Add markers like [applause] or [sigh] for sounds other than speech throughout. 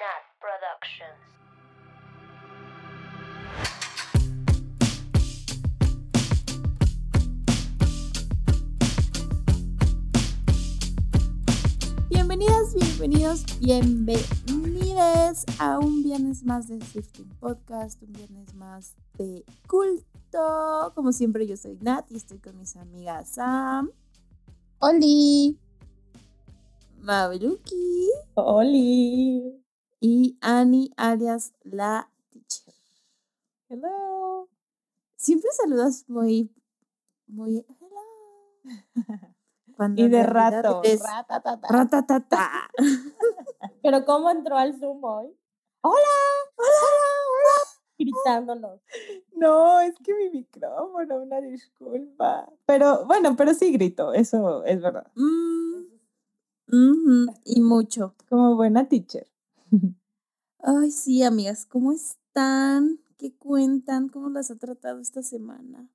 Nat Productions. Bienvenidas, bienvenidos, bienvenidas a un viernes más de Swifting Podcast, un viernes más de culto. Como siempre, yo soy Nat y estoy con mis amigas Sam, Oli. Mabeluki Oli. Y Annie, alias la teacher. Hello. Siempre saludas muy, muy, hello. [laughs] Cuando Y de rato. eres Ratatata. ratatata. [laughs] Pero ¿cómo entró al Zoom hoy? ¡Hola! ¡Hola! ¡Hola! [laughs] Gritándonos. No, es que mi micrófono, una disculpa. Pero bueno, pero sí grito, eso es verdad. Mm, y mucho. Como buena teacher. Ay, sí, amigas, ¿cómo están? ¿Qué cuentan? ¿Cómo las ha tratado esta semana?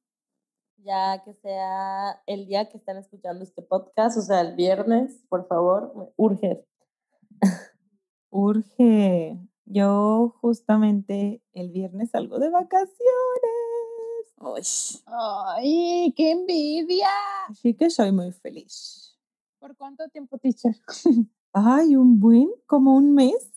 Ya que sea el día que están escuchando este podcast, o sea, el viernes, por favor, urge. Urge. Yo justamente el viernes salgo de vacaciones. Ay, Ay, qué envidia. Así que soy muy feliz. ¿Por cuánto tiempo, teacher? [laughs] Ay, un buen, como un mes.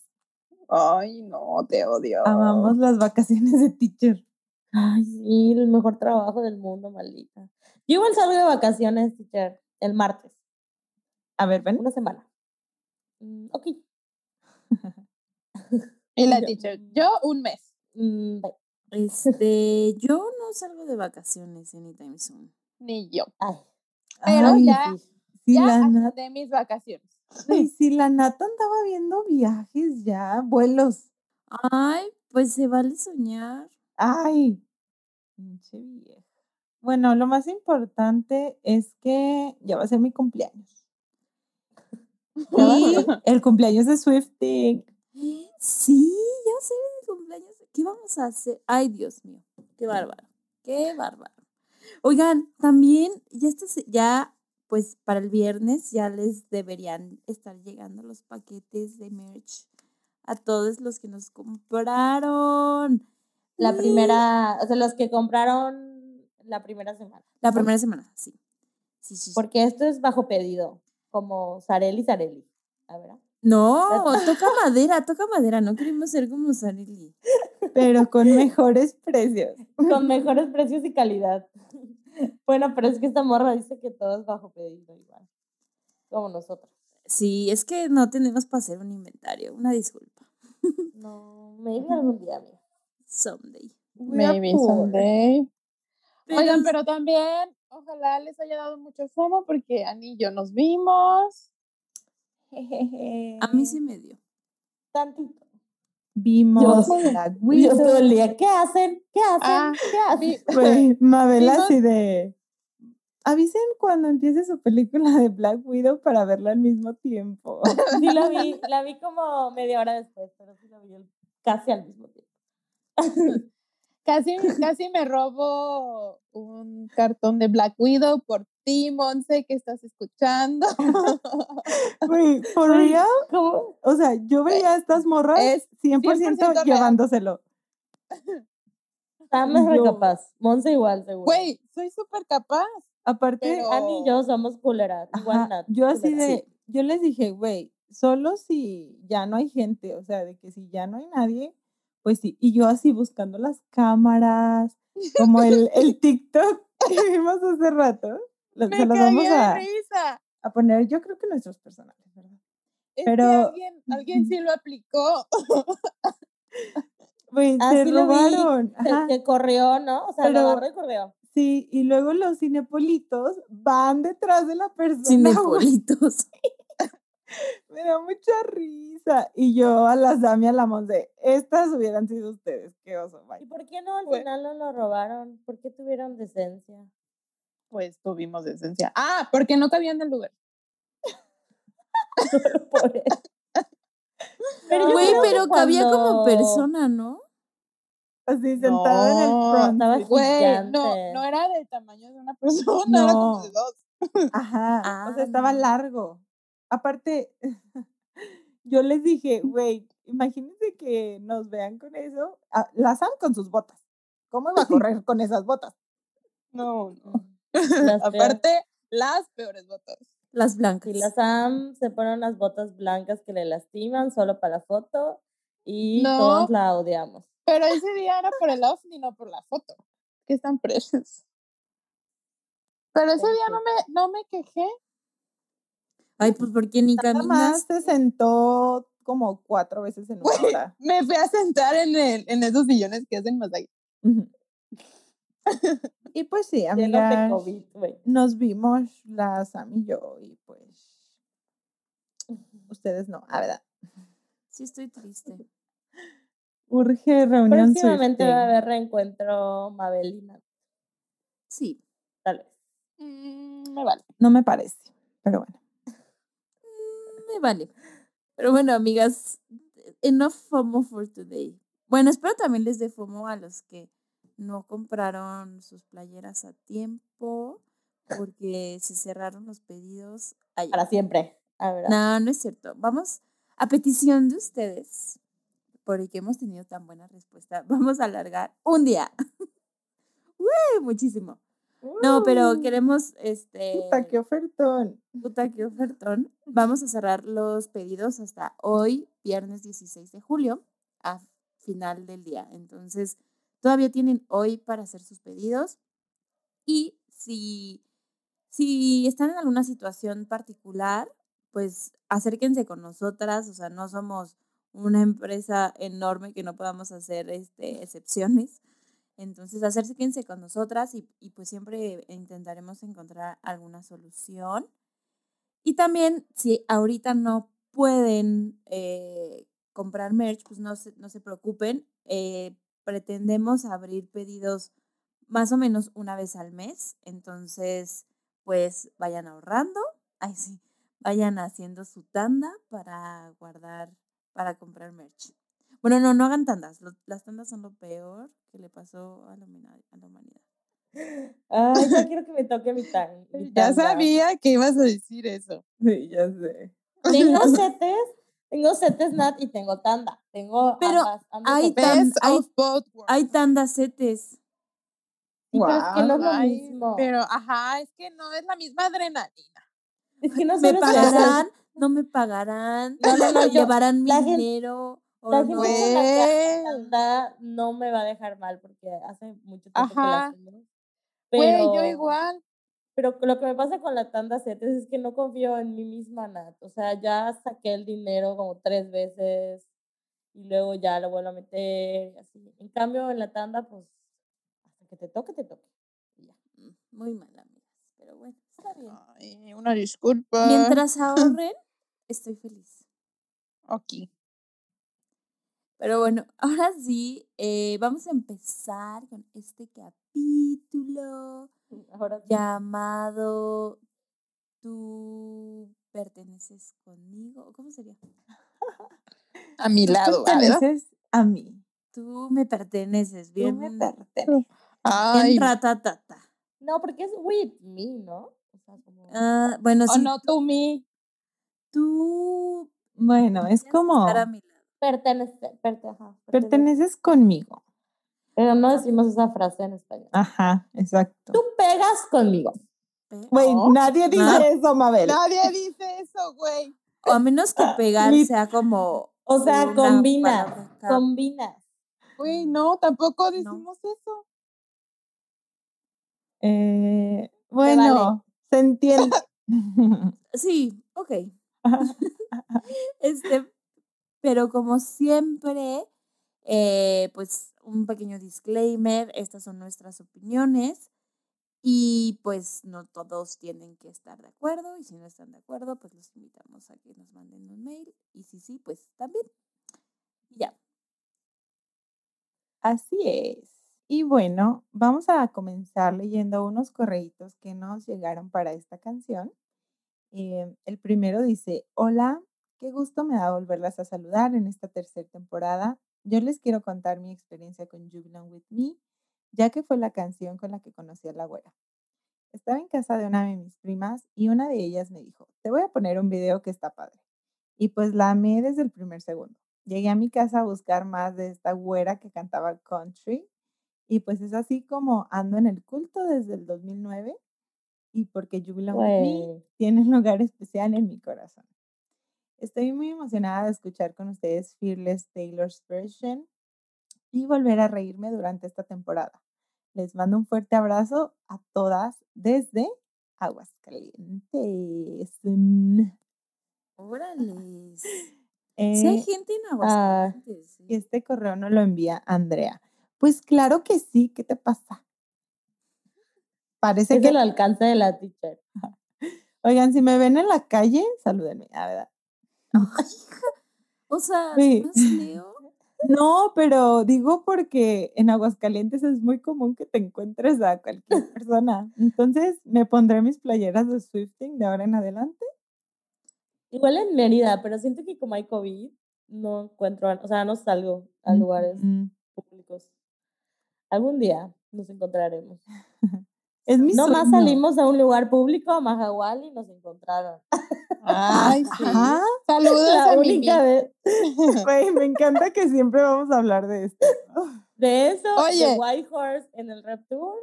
Ay, no, te odio. Amamos las vacaciones de teacher. Ay, sí, el mejor trabajo del mundo, maldita. Yo igual salgo de vacaciones, teacher, el martes, A ver, ven. una semana. Mm, ok. [laughs] Y la Yo- teacher, yo un mes. Mm, bye. [laughs] este, yo no salgo de vacaciones anytime soon. Ni yo. Ay, Pero Ay, ya, Sí, ya de mis vacaciones. Ay, sí, la Nata andaba viendo viajes ya, vuelos. Ay, pues se vale soñar. Ay, pinche vieja. Bueno, lo más importante es que ya va a ser mi cumpleaños. [laughs] Y el cumpleaños de Swifting. Sí, ya sé mi cumpleaños. ¿Qué vamos a hacer? Ay, Dios mío, qué bárbaro, qué bárbaro. Oigan, también ya está, ya pues para el viernes ya les deberían estar llegando los paquetes de merch a todos los que nos compraron. La primera, o sea, los que compraron la primera semana. La primera semana, sí. Sí, sí. Porque esto es bajo pedido, como Sareli Sareli. A ver. ¿ah? No, toca [laughs] madera, toca madera. No queremos ser como Sarili. pero con mejores precios. [laughs] Con mejores precios y calidad. [laughs] Bueno, pero es que esta morra dice que todo es bajo pedido igual. Como nosotros. Sí, es que no tenemos para hacer un inventario. Una disculpa. [laughs] No, maybe algún día, amiga. Someday. Maybe someday. Pero Oigan, pero también, ojalá les haya dado mucho fomo porque Ani y yo nos vimos. A mí sí me dio. Tantito. Vimos Yo- yo Widow. [laughs] ¿qué hacen? ¿Qué hacen? Ah, ¿Qué hacen? [laughs] Güey, Mabel así de... Avisen cuando empiece su película de Black Widow para verla al mismo tiempo. [laughs] Sí la vi, la vi como media hora después, pero sí la vi casi al mismo tiempo. Casi, casi me robo un cartón de Black Widow por ti, Monse, que estás escuchando. [laughs] Güey, [laughs] for real, ¿Cómo? o sea, yo veía a estas morras Es 100%, 100% real. llevándoselo. [laughs] Sam es recapaz. Monse igual, seguro. Güey, soy súper capaz. Aparte, Pero- Ani y yo somos culeras. Igual Nat, yo así culera. de, yo les dije, güey, solo si ya no hay gente, o sea, de que si ya no hay nadie, pues sí. Y yo así buscando las cámaras, como el, el TikTok que vimos hace rato. Lo- Me se los vamos a, risa. a poner, yo creo que nuestros personajes, ¿verdad? Es Pero- que alguien, alguien sí lo aplicó. Güey, [laughs] Ah, se vi, robaron. Que- ajá, Que corrió, ¿no? O sea, Pero- lo agarró y corrió. sí, y luego los cinepolitos van detrás de la persona. [laughs] Cinepolitos. [laughs] Me da mucha risa. Y yo a la Sami a la Monse, estas hubieran sido ustedes. Qué oso, ¿Y bye. por qué no al final no lo robaron? ¿Por qué tuvieron decencia? Pues tuvimos decencia. Ah, porque no cabían en el lugar. [laughs] Pero Güey, pero cabía como persona, ¿no? Así sentado en el No, front. estaba. Güey, no, no era del tamaño de una [laughs] persona, era como No. de dos. Ajá. o sea, Ah, estaba no. largo. Aparte, [laughs] yo les dije, güey, imagínense que nos vean con eso. Ah, la Sam con sus botas. ¿Cómo va a correr con esas botas? No, no. Las. [laughs] Aparte, las peores botas. Las blancas. Y la Sam se pone unas botas blancas que le lastiman solo para la foto y No. todos la odiamos. Pero ese día era por el outfit, no por la foto. Que están precios. Pero ese día no me, no me quejé. Ay, pues porque ni Nada caminas. más se sentó como cuatro veces en una hora. me fui a sentar en, el, en esos sillones que hacen masaje. Ujú. Y pues sí, amigas, COVID, nos vimos la Sam y yo y pues ustedes no, a verdad. Sí, estoy triste. Urge reunión Próximamente va a haber reencuentro Mabelina, Sí. tal vez. Mm, me vale. No me parece, pero bueno. Mm, Me vale. Pero bueno, amigas, enough FOMO for today. Bueno, espero también les dé FOMO a los que no compraron sus playeras a tiempo porque se cerraron los pedidos ayer. Para siempre. A ver, No, no es cierto. Vamos, a petición de ustedes, porque hemos tenido tan buena respuesta, [laughs] vamos a alargar un día. ¡Uy! Muchísimo. No, pero queremos, este, Puta, qué ofertón. puta, qué ofertón. [laughs] Vamos a cerrar los pedidos hasta hoy, viernes 16 de julio, a final del día. Entonces, todavía tienen hoy para hacer sus pedidos. Y si, si están en alguna situación particular, pues acérquense con nosotras. O sea, no somos una empresa enorme que no podamos hacer este, excepciones. Entonces, acérquense con nosotras y, pues siempre intentaremos encontrar alguna solución. Y también, si ahorita no pueden eh, comprar merch, pues no se, no se preocupen. eh, pretendemos abrir pedidos más o menos una vez al mes. Entonces, pues vayan ahorrando. [laughs] Ay, sí. Vayan haciendo su tanda para guardar, para comprar merch. Bueno, no, no hagan tandas. lo- las tandas son lo peor que le pasó a la, humana- a la humanidad. Ay, ya [laughs] quiero que me toque mi tan. mi Ya tanda. sabía que ibas a decir eso. Sí, ya sé. Tengo [laughs] setes, tengo setes Nat y tengo tanda. Tengo Pero ambas, ambos hay opciones. tan- Best hay- of both worlds. Hay tandas setes. Sí, pero es que no es lo Ay, mismo. Pero, ajá, es que no es la misma adrenalina. Es que no ¿Me pagarán? ¿No me pagarán? No, no, no, yo- ¿Llevarán mi gente- dinero? ¿O La no? gente con la que tanda no me va a dejar mal porque hace mucho tiempo que la Ajá. hacemos. Güey, Pero, yo igual. Pero lo que me pasa con la tanda setes es que no confío en mí misma, Nat. O sea, ya saqué el dinero como tres veces y luego ya lo vuelvo a meter así. En cambio, en la tanda, pues, hasta que te toque, te toque. ya. Mm, Muy mal, amigas. Pero bueno, está bien. Ay, una disculpa. Mientras [laughs] ahorren, estoy feliz. Ok. Pero bueno, [laughs] ahora sí, eh, vamos a empezar con este capítulo Ahora sí. llamado Tú perteneces conmigo. ¿Cómo sería? [laughs] A mi Tú lado, perteneces a mí. Tú me perteneces. Tú Bien, me bien perteneces. Ay, ratatata. No, porque es with me, ¿no? O sea, como... Ah, bueno, no, tú me. Tú Bueno, es como a mi. Pertenece, ajá, perteneces conmigo. Pero no decimos esa frase en español. Ajá, exacto. Tú pegas conmigo. Güey, No, nadie dice no. eso, Mabel. Nadie dice eso, güey. O a menos que pegar Lit- sea como. O sea, combinas, combinas. Güey, no, tampoco decimos eso. Eh, vale. bueno, se entiende. [laughs] [laughs] Sí, ok. [laughs] Este, pero como siempre, eh, pues un pequeño disclaimer, estas son nuestras opiniones y pues no todos tienen que estar de acuerdo y si no están de acuerdo, pues los invitamos a que nos manden un mail y si sí, pues también. Ya. Así es. Y bueno, vamos a comenzar leyendo unos correitos que nos llegaron para esta canción. Eh, el primero dice, hola, qué gusto me da volverlas a saludar en esta tercera temporada. Yo les quiero contar mi experiencia con Belong With Me, ya que fue la canción con la que conocí a la güera. Estaba en casa de una de mis primas y una de ellas me dijo, te voy a poner un video que está padre. Y pues la amé desde el primer segundo. llegué a mi casa a buscar más de esta güera que cantaba country. Y pues es así como ando en el culto desde el 2009 y porque Belong With Me Güey. tiene un lugar especial en mi corazón. Estoy muy emocionada de escuchar con ustedes Fearless Taylor's Version y volver a reírme durante esta temporada. Les mando un fuerte abrazo a todas desde Aguascalientes. [laughs] Órale. Sí Eh, hay gente en Aguascalientes. sí. y este correo no lo envía Andrea. Pues claro que sí, ¿qué te pasa? Parece Es que el alcance de la teacher. [laughs] Oigan, si me ven en la calle, salúdenme, la verdad. [laughs] O sea, Sí. ¿no es Leo? No, pero digo porque en Aguascalientes es muy común que te encuentres a cualquier [laughs] persona. Entonces, me pondré mis playeras de Swifting de ahora en adelante. Igual en Mérida, pero siento que como hay COVID, no encuentro, o sea, no salgo a lugares Mm, públicos. Algún día nos encontraremos. [laughs] Es mi No más salimos a un lugar público, a Mahahual, y nos encontraron. Ay, sí. Ajá. Saludos La a mi única vez. [laughs] Güey, me encanta que siempre vamos a hablar de esto. De eso, Oye. de White Horse en el Rep Tour.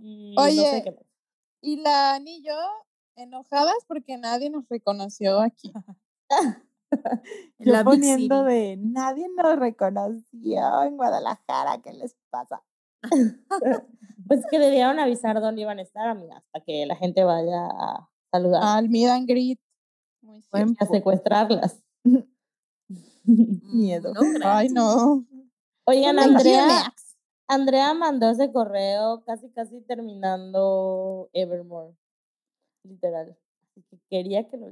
Y no Oye. sé qué más. Y la Ani y yo enojadas porque nadie nos reconoció aquí. [laughs] Yo la poniendo de nadie nos reconoció en Guadalajara, ¿qué les pasa? [laughs] Pues que debieron avisar dónde iban a estar, amigas, para que la gente vaya a saludar Al meet and greet. Muy a secuestrarlas. [laughs] Miedo. No, Ay, no. Oigan, Andrea. Andrea mandó ese correo casi casi terminando Evermore. Literal. Así que quería que lo.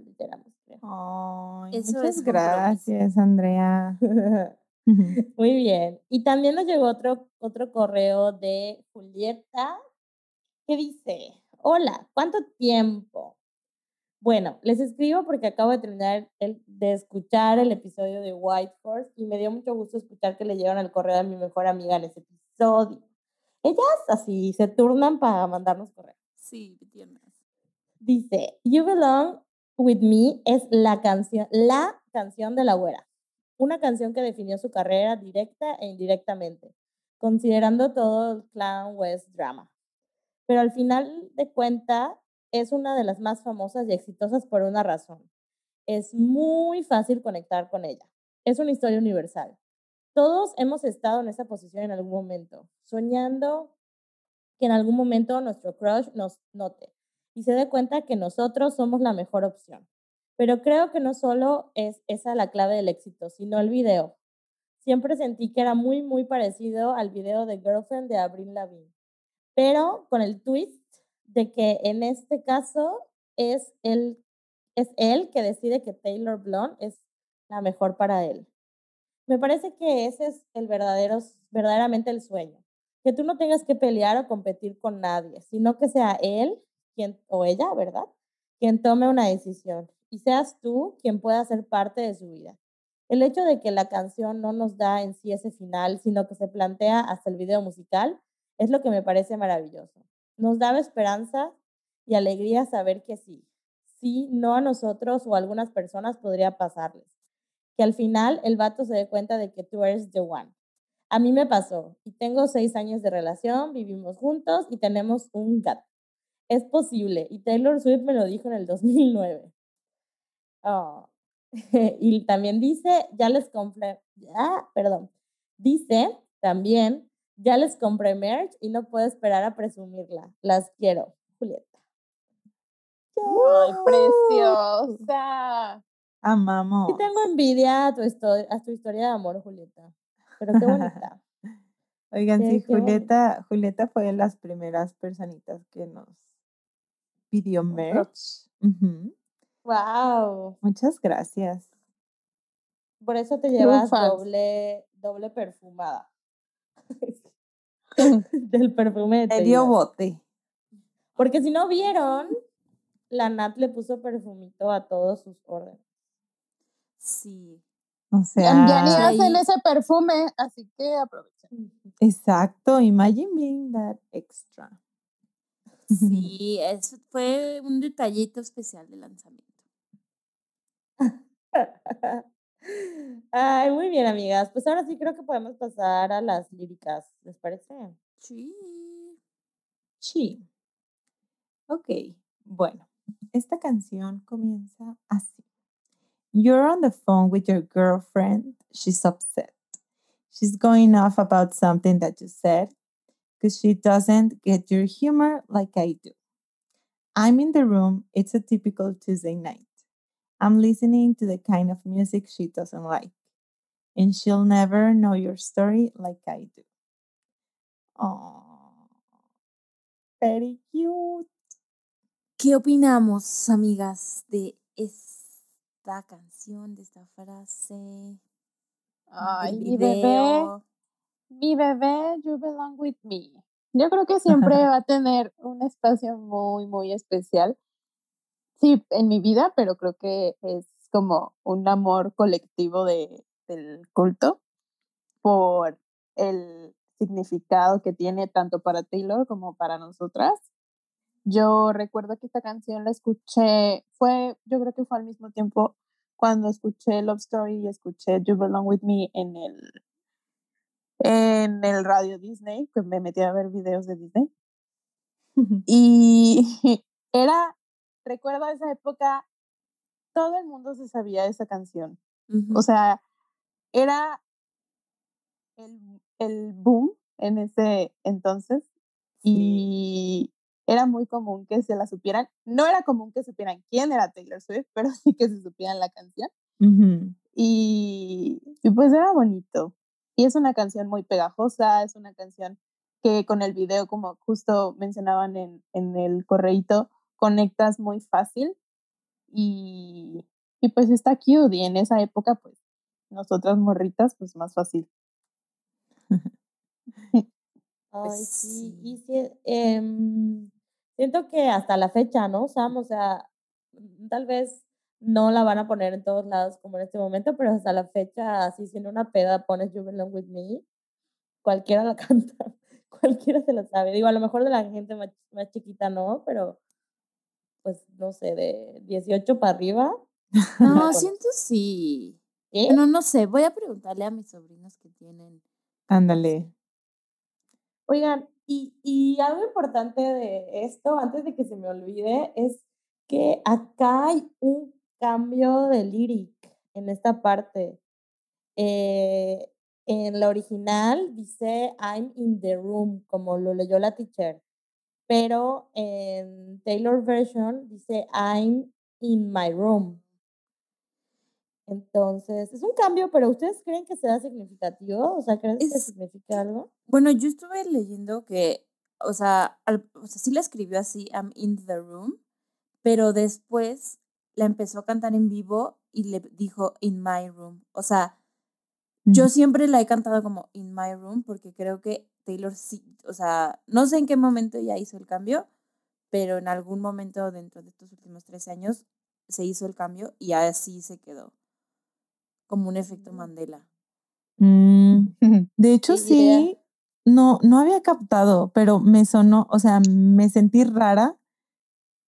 Ay, Eso muchas gracias, Andrea. [laughs] [laughs] Muy bien. Y también nos llegó otro, otro correo de Julieta que dice, hola, ¿cuánto tiempo? Bueno, les escribo porque acabo de terminar el- de escuchar el episodio de White Horse y me dio mucho gusto escuchar que leyeron el correo de mi mejor amiga en ese episodio. Ellas así se turnan para mandarnos correos. Sí, tiernas. Dice, You Belong With Me es la canción, la canción de la güera. Una canción que definió su carrera directa e indirectamente, considerando todo el Clan West drama. Pero al final de cuenta es una de las más famosas y exitosas por una razón. Es muy fácil conectar con ella. Es una historia universal. Todos hemos estado en esa posición en algún momento, soñando que en algún momento nuestro crush nos note y se dé cuenta que nosotros somos la mejor opción. Pero creo que no solo es esa la clave del éxito, sino el video. Siempre sentí que era muy, muy parecido al video de Girlfriend de Avril Lavigne, pero con el twist de que en este caso es él, es él que decide que Taylor Blonde es la mejor para él. Me parece que ese es el verdadero, verdaderamente el sueño. Que tú no tengas que pelear o competir con nadie, sino que sea él quien, o ella, ¿verdad? Quien tome una decisión y seas tú quien pueda ser parte de su vida. El hecho de que la canción no nos da en sí ese final, sino que se plantea hasta el video musical, es lo que me parece maravilloso. Nos daba esperanza y alegría saber que sí, sí, no a nosotros o a algunas personas podría pasarles. Que al final el vato se dé cuenta de que tú eres the one. A mí me pasó y tengo seis años de relación, vivimos juntos y tenemos un gato. Es posible y Taylor Swift me lo dijo en el 2009. Oh. [laughs] y también dice, ya les compré, ah, perdón, dice también, ya les compré merch y no puedo esperar a presumirla. Las quiero, Julieta. Ay, preciosa. Amamos. Sí tengo envidia a tu, histo- a tu historia de amor, Julieta. Pero qué bonita. [laughs] Oigan, sí. Julieta, Julieta fue de las primeras personitas que nos pidió merch. Wow. Muchas gracias. Por eso te llevas fans. doble, doble perfumada. Del perfume de Medio Taylor. bote. Porque si no vieron, la Nat le puso perfumito a todos sus órdenes. Sí. O Ya, ya ni sea, hacen ese perfume, así que aprovechen. exacto. Imagine being that extra. Sí, [laughs] eso fue un detallito especial de lanzamiento. [laughs] Ay, muy bien, amigas. Pues ahora sí creo que podemos pasar a las líricas, ¿les parece? Sí. Sí. Ok, bueno, esta canción comienza así. You're on the phone with your girlfriend. She's upset. She's going off about something that you said because she doesn't get your humor like I do. I'm in the room. It's a typical Tuesday night. I'm listening to the kind of music she doesn't like. And she'll never know your story like I do. Oh, very cute. ¿Qué opinamos, amigas, de esta canción, de esta frase? Ay, del mi bebé, video? mi bebé, you belong with me. Yo creo que siempre [laughs] va a tener un espacio muy, muy especial. Sí, en mi vida, pero creo que es como un amor colectivo de, del culto por el significado que tiene tanto para Taylor como para nosotras. Yo recuerdo que esta canción la escuché, fue, yo creo que fue al mismo tiempo cuando escuché Love Story y escuché You Belong With Me en el, en el radio Disney, que me metí a ver videos de Disney. [laughs] Y [laughs] era, recuerdo esa época, todo el mundo se sabía esa canción. Ujú. O sea, era el, el boom en ese entonces y era muy común que se la supieran. No era común que supieran quién era Taylor Swift, pero [laughs] sí que se supieran la canción. Y, y pues era bonito. Y es una canción muy pegajosa, es una canción que con el video, como justo mencionaban en, en el correíto, conectas muy fácil y, y pues está cute. Y en esa época, pues nosotras morritas, pues más fácil. [laughs] [laughs] Ay, Pues sí, sí. y em, siento que hasta la fecha, ¿no, Sam? O sea, mm, tal vez no la van a poner en todos lados como en este momento, pero hasta la fecha, así si en una peda pones You Belong With Me, cualquiera la [laughs] canta, cualquiera se la sabe. Digo, a lo mejor de la gente más, más chiquita no, pero pues no sé, de 18 para arriba. [laughs] No, siento sí. ¿Eh? Bueno, no sé, voy a preguntarle a mis sobrinos que tienen. Ándale. Oigan, y, y algo importante de esto, antes de que se me olvide, es que acá hay un cambio de lyric en esta parte. Eh, en la original dice I'm in the room, como lo leyó la teacher, pero en Taylor version dice I'm in my room. Entonces, es un cambio, pero ¿ustedes creen que sea significativo? O sea, ¿creen que Es significa algo? Bueno, yo estuve leyendo que, o sea, al- o sea, sí la escribió así, I'm in the room, pero después la empezó a cantar en vivo y le dijo in my room. O sea, yo siempre la he cantado como in my room porque creo que Taylor sí, o sea, no sé en qué momento ya hizo el cambio, pero en algún momento dentro de estos últimos 13 años se hizo el cambio y así se quedó, como un efecto Mm. Mandela. Mm, [laughs] de hecho, Sí, no, no había captado, pero me sonó, o sea, me sentí rara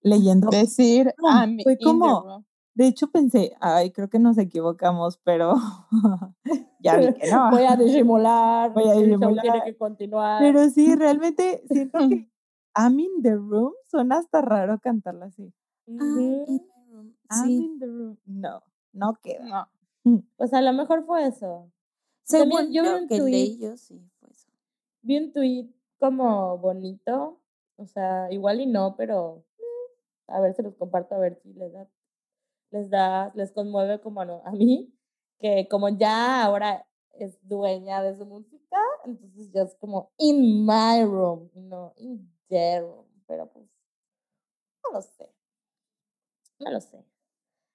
leyendo. Decir, No, I'm fue in the como-. De hecho, pensé, ay, creo que nos equivocamos, pero [laughs] ya vi que no. Voy a [laughs] disimular, Voy a show tiene disimular. que continuar. Pero sí, realmente siento [laughs] que I'm in the room suena hasta raro cantarla así. I'm in my room. I'm Sí. in the room. No, no queda. No. Pues a lo mejor fue eso. Según También yo vi un que tuit. leí yo, sí, fue eso. Vi un tweet como bonito, o sea, igual y no, pero mm, a ver, se los comparto a ver si les da, les da, les conmueve como a, no- a mí, que como ya ahora es dueña de su música, entonces ya es como in my room, no in their room, pero pues, no lo sé, no lo sé,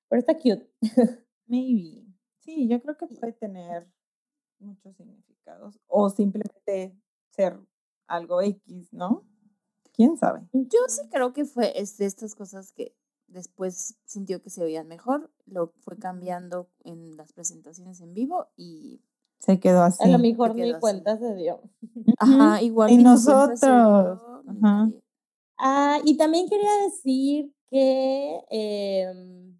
pero está cute. [laughs] Maybe. Sí, yo creo que puede tener muchos significados. O simplemente ser algo X, ¿no? ¿Quién sabe? Yo sí creo que fue es de estas cosas que después sintió que se oían mejor, lo fue cambiando en las presentaciones en vivo y Se quedó así. A lo mejor ni así. cuenta se dio. [laughs] ajá, igual Y nosotros, dio, ajá. Ah, y también quería decir que, em,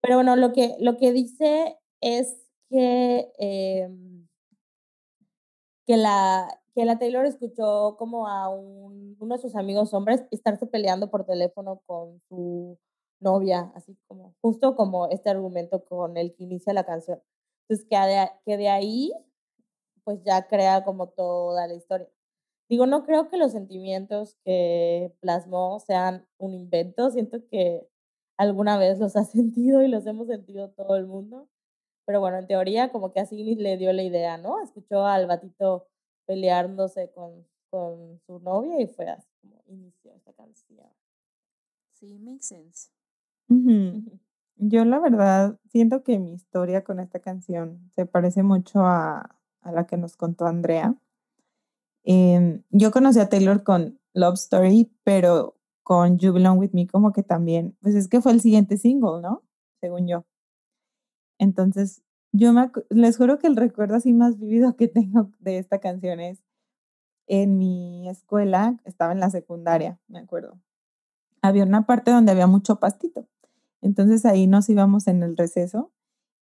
pero bueno, lo que, lo que dice es que, em, que, la, que la Taylor escuchó como a un, uno de sus amigos hombres estarse peleando por teléfono con su novia, así como, justo como este argumento con el que inicia la canción. Entonces, que de, que de ahí, pues ya crea como toda la historia. Digo, no creo que los sentimientos que plasmó sean un invento, siento que alguna vez los ha [laughs] sentido y los hemos sentido todo el mundo. Pero bueno, en teoría, como que así le dio la idea, ¿no? Escuchó al batito peleándose con, con su novia y fue así como inició esta canción. Sí, makes sense. Yo la verdad siento que mi historia con esta canción se parece mucho a, a la que nos contó Andrea. Em, yo conocí a Taylor con Love Story, pero con You Belong With Me como que también, pues es que fue el siguiente single, ¿no? Según yo. Entonces, yo me, les juro que el recuerdo así más vivido que tengo de esta canción es en mi escuela, estaba en la secundaria, me acuerdo. Había una parte donde había mucho pastito. Entonces ahí nos íbamos en el receso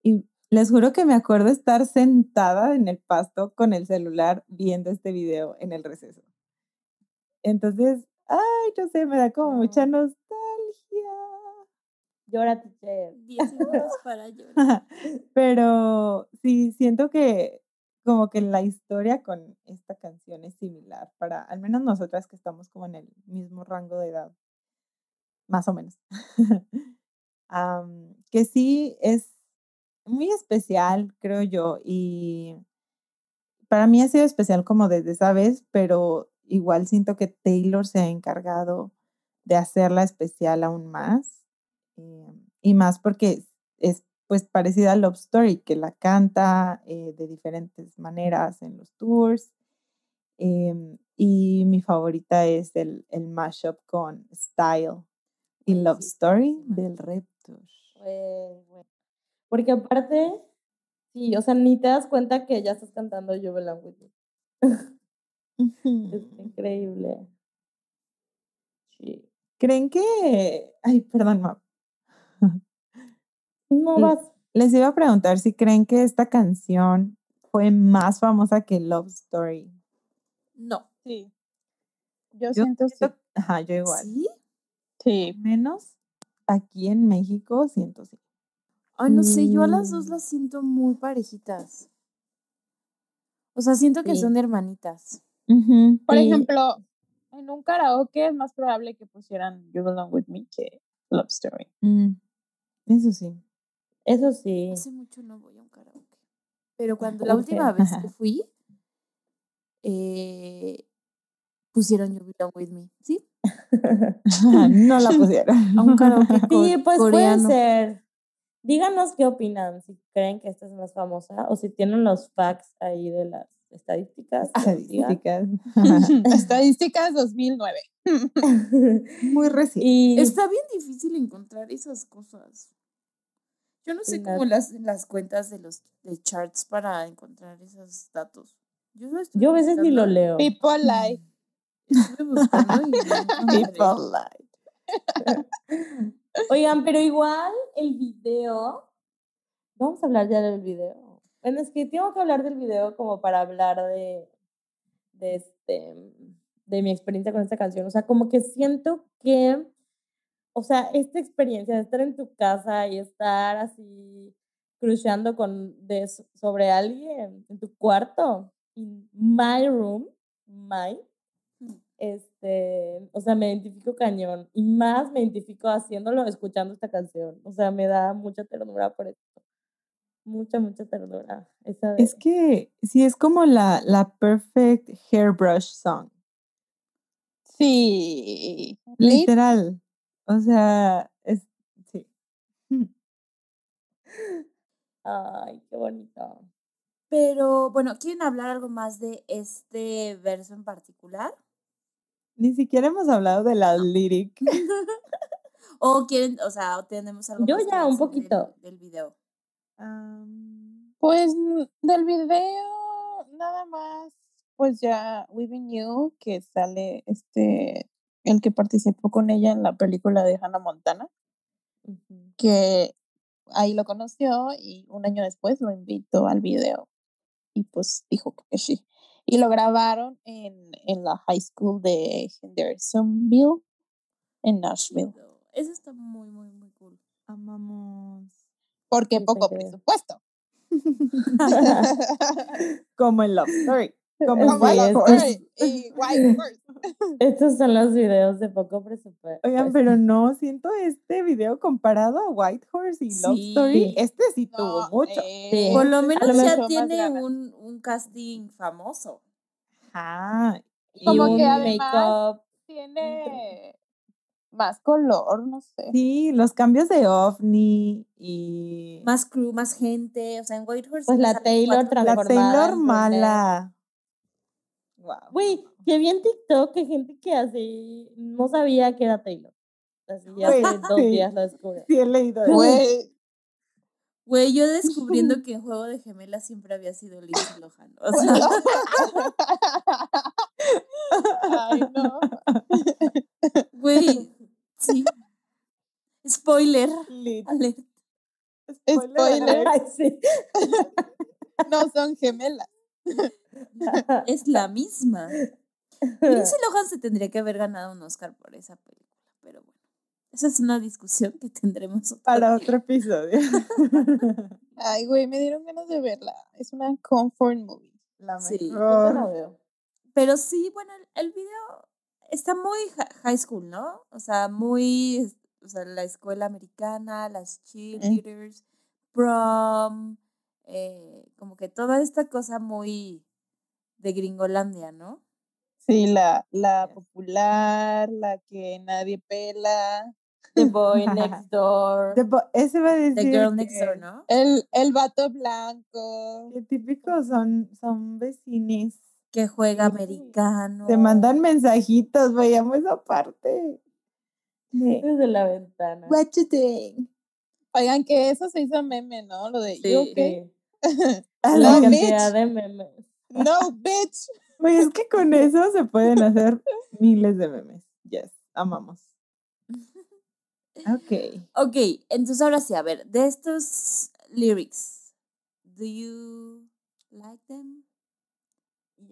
y les juro que me acuerdo estar sentada en el pasto con el celular viendo este video en el receso. Entonces, ay, no sé, me da como mucha nostalgia. Llora, teacher. Diez segundos [laughs] para llorar. Pero sí, siento que como que la historia con esta canción es similar para, al menos nosotras que estamos como en el mismo rango de edad, más o menos. [laughs] que sí es muy especial, creo yo, y para mí ha sido especial como desde esa vez, pero igual siento que Taylor se ha encargado de hacerla especial aún más, eh, y más porque es pues parecida a Love Story, que la canta eh, de diferentes maneras en los tours. Em, y mi favorita es el, el mashup con Style y Love Story del Raptor. Porque aparte, sí, o sea, ni te das cuenta que ya estás cantando You Belong With [laughs] es increíble. Sí. ¿Creen que... Ay, perdón, ma. No [laughs] vas. Les iba a preguntar si creen que esta canción fue más famosa que Love Story. No. Sí. Yo, siento, sí. Ajá, yo igual. ¿Sí? Sí. Menos aquí en México, siento sí. Ay, no sé, yo a las dos Mm. las siento muy parejitas. O sea, siento que Sí. son hermanitas. Por Sí. ejemplo, en un karaoke es más probable que pusieran You Belong With Me que Love Story. Mm, Eso sí. Eso sí. Hace mucho no voy a un karaoke. Pero cuando la última vez que [laughs] fui, eh, pusieron You Belong With Me. ¿Sí? [laughs] no la pusieron. A [laughs] un karaoke [laughs] Sí, pues coreano. puede ser. Díganos qué opinan, si creen que esta es más famosa o si tienen los facts ahí de las estadísticas. Estadísticas. Estadísticas 2009. Muy reciente. y Está bien difícil encontrar esas cosas. Yo no sé cómo las- las, cuentas de los de charts para encontrar esos datos. Yo, estuve yo a veces ni lo leo. People Life. Estuve buscando y [laughs] like. [laughs] Oigan, pero igual el video. Vamos a hablar ya del video. Bueno, es que tengo que hablar del video como para hablar de, de este de mi experiencia con esta canción. O sea, como que siento que, o sea, esta experiencia de estar en tu casa y estar así cruceando con de, sobre alguien en tu cuarto, in my room, my, este, o sea, me identifico cañón y más me identifico haciéndolo, escuchando esta canción. O sea, me da mucha ternura por esto. Mucha, mucha ternura. Esa de- Es que sí, es como la, la perfect hairbrush song. Sí. Lit- Literal. O sea, es. Sí. [laughs] Ay, qué bonito. Pero bueno, ¿quieren hablar algo más de este verso en particular? Ni siquiera hemos hablado de la lyric. [laughs] ¿O quieren, o sea, o tenemos algo Yo más que ya, un del- poquito. Del, video? Am, Pues del video, nada más, pues ya We Been You, que sale este, el que participó con ella en la película de Hannah Montana, que ahí lo conoció y un año después lo invitó al video y pues dijo que sí. Y lo grabaron en, en la high school de Hendersonville, en Nashville. Eso está muy, muy, muy cool. Amamos. porque poco presupuesto. [laughs] Como en Love Story. Como White Horse. Y White Horse. [laughs] Estos son los videos de poco presupuesto. Oigan, pero no, siento este video comparado a White Horse y Love Sí. Story. Este sí tuvo mucho. eh, Por lo menos ya tiene un, un casting famoso. Ajá. y como un que además-. Tiene más color, no sé. Sí, los cambios de ovni y Más crew, más gente. O sea, en Whitehorse. Pues la Taylor cuatro la transformada Taylor mala. Wow. Güey, que vi en TikTok que gente que así no sabía que era Taylor. Así ya hace [laughs] dos sí. días lo descubrió. Sí he leído eso. Güey, Güey, yo descubriendo [laughs] que en Juego de Gemelas siempre había sido Lindsay Lohan. O sea, Ay, no. güey, sí. Spoiler. Spoiler. Ay, sí. [laughs] No son gemelas. Es la misma. Lindsay [laughs] Lohan se tendría que haber ganado un Oscar por esa película, pero bueno. Esa es una discusión que tendremos otro Para día. otro episodio. [laughs] Ay, güey, me dieron ganas de verla. Es una comfort movie. La Sí. Mejor. la veo. Pero sí, bueno, el, el video está muy hi- high school, ¿no? O sea, muy, o sea, la escuela americana, las cheerleaders, prom, eh, como que toda esta cosa muy de Gringolandia, ¿no? Sí, la, la popular, la que nadie pela. The [laughs] Boy Next Door. The bo- Ese va a decir The Girl Next Door, ¿no? El, el vato blanco. que típicos son, son vecines. Que juega Sí. americano. Te mandan mensajitos, veíamos esa parte. De, Desde la ventana. What you think? Oigan, que eso se hizo meme, ¿no? Lo de Sí. yo qué. Sí. [laughs] A La la- cantidad de memes. No, bitch. Güey, es que con eso se pueden hacer [laughs] miles de memes. Yes, amamos. [laughs] Ok. Ok, entonces ahora sí, a ver, de estos lyrics, ¿do you like them?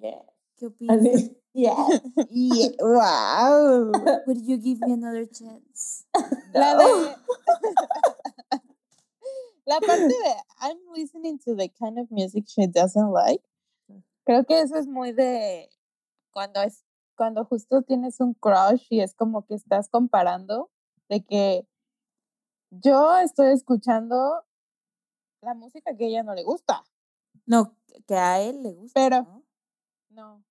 Yeah. ¿Qué opinas? Así. Yeah. [laughs] Yeah, wow. Would you give me another chance? La de. la parte de I'm listening to the kind of music she doesn't like. Creo que eso es muy de cuando es cuando justo tienes un crush y es como que estás comparando de que yo estoy escuchando la música que a ella no le gusta. No, que a él le gusta. Pero- ¿no?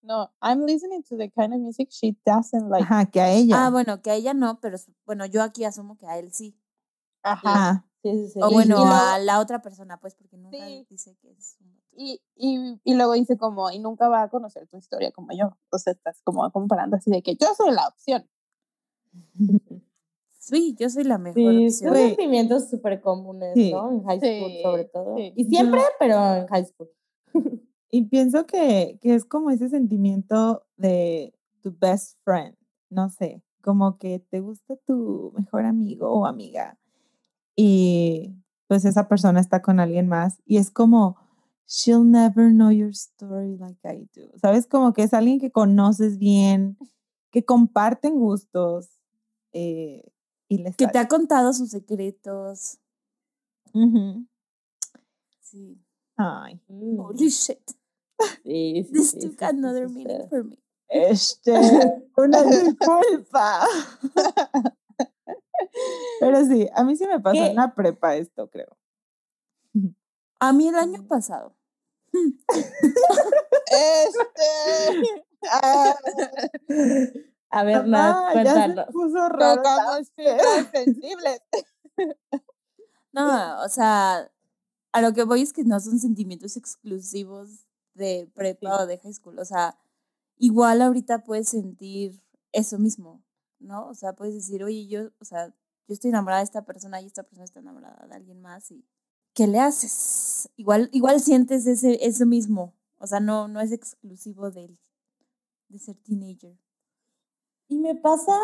No, I'm listening to the kind of music she doesn't like. Ajá, que a ella. Ah, bueno, que a ella no, pero bueno, yo aquí asumo que a él sí. Ajá. Ajá. Sí, sí, sí. O bueno, y luego- a la otra persona, pues, porque nunca Sí. dice que es un. Y, y, y luego dice como, y nunca va a conocer tu historia como yo. O sea, estás como comparando así de que yo soy la opción. [laughs] Sí, yo soy la mejor Sí, opción. son sentimientos súper comunes, Sí. ¿no? En high school, Sí, sobre todo. sí. Y siempre, pero en high school. [laughs] Y pienso que, que es como ese sentimiento de tu best friend, no sé, como que te gusta tu mejor amigo o amiga y pues esa persona está con alguien más y es como, she'll never know your story like I do, ¿sabes? Como que es alguien que conoces bien, que comparten gustos eh, y les Que te ha contado sus secretos. Sí. Ay, Mm, Holy shit. Sí, sí, This sí, took another meaning for me. este, una [laughs] disculpa. Pero sí, a mí sí me pasó ¿Qué? en la prepa esto, creo. A mí el año Mm. pasado. Este, ah, [laughs] A ver, Nat, ya se cuéntanos. puso raro. la- tocamos fibras sensibles. [laughs] No, o sea, a lo que voy es que no son sentimientos exclusivos de prepa o de high school. O sea, igual ahorita puedes sentir eso mismo, ¿no? O sea, puedes decir, oye, yo, o sea, yo estoy enamorada de esta persona y esta persona está enamorada de alguien más y ¿qué le haces? Igual, igual sientes ese, eso mismo. O sea, no, no es exclusivo del, de ser teenager. Y me pasa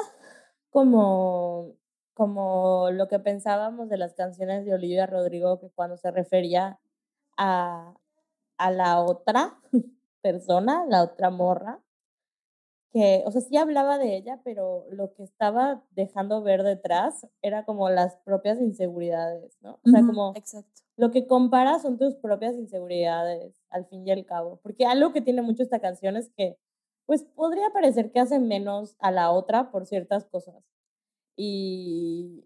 como como lo que pensábamos de las canciones de Olivia Rodrigo, que cuando se refería a, a la otra [laughs] persona, la otra morra, que, o sea, sí hablaba de ella, pero lo que estaba dejando ver detrás era como las propias inseguridades, ¿no? O sea, como Exacto. Lo que compara son tus propias inseguridades, al fin y al cabo. Porque algo que tiene mucho esta canción es que, pues, podría parecer que hace menos a la otra por ciertas cosas. Y,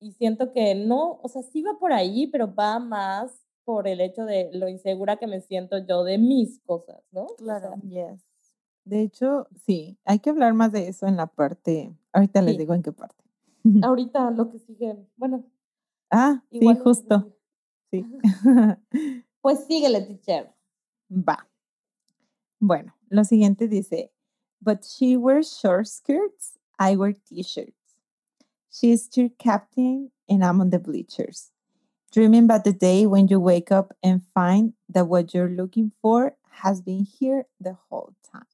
y siento que no, o sea, sí va por ahí, pero va más por el hecho de lo insegura que me siento yo de mis cosas, ¿no? O Claro. sea, Yes. De hecho, sí, hay que hablar más de eso en la parte. Ahorita les Sí. digo en qué parte. ahorita lo que sigue, bueno, Ah, sí, igual que justo. Sí. [laughs] Pues síguele, teacher. Va. Bueno, lo siguiente dice, but she wears short skirts, I wear t-shirts. She's cheer captain and I'm on the bleachers. Dreaming about the day when you wake up and find that what you're looking for has been here the whole time.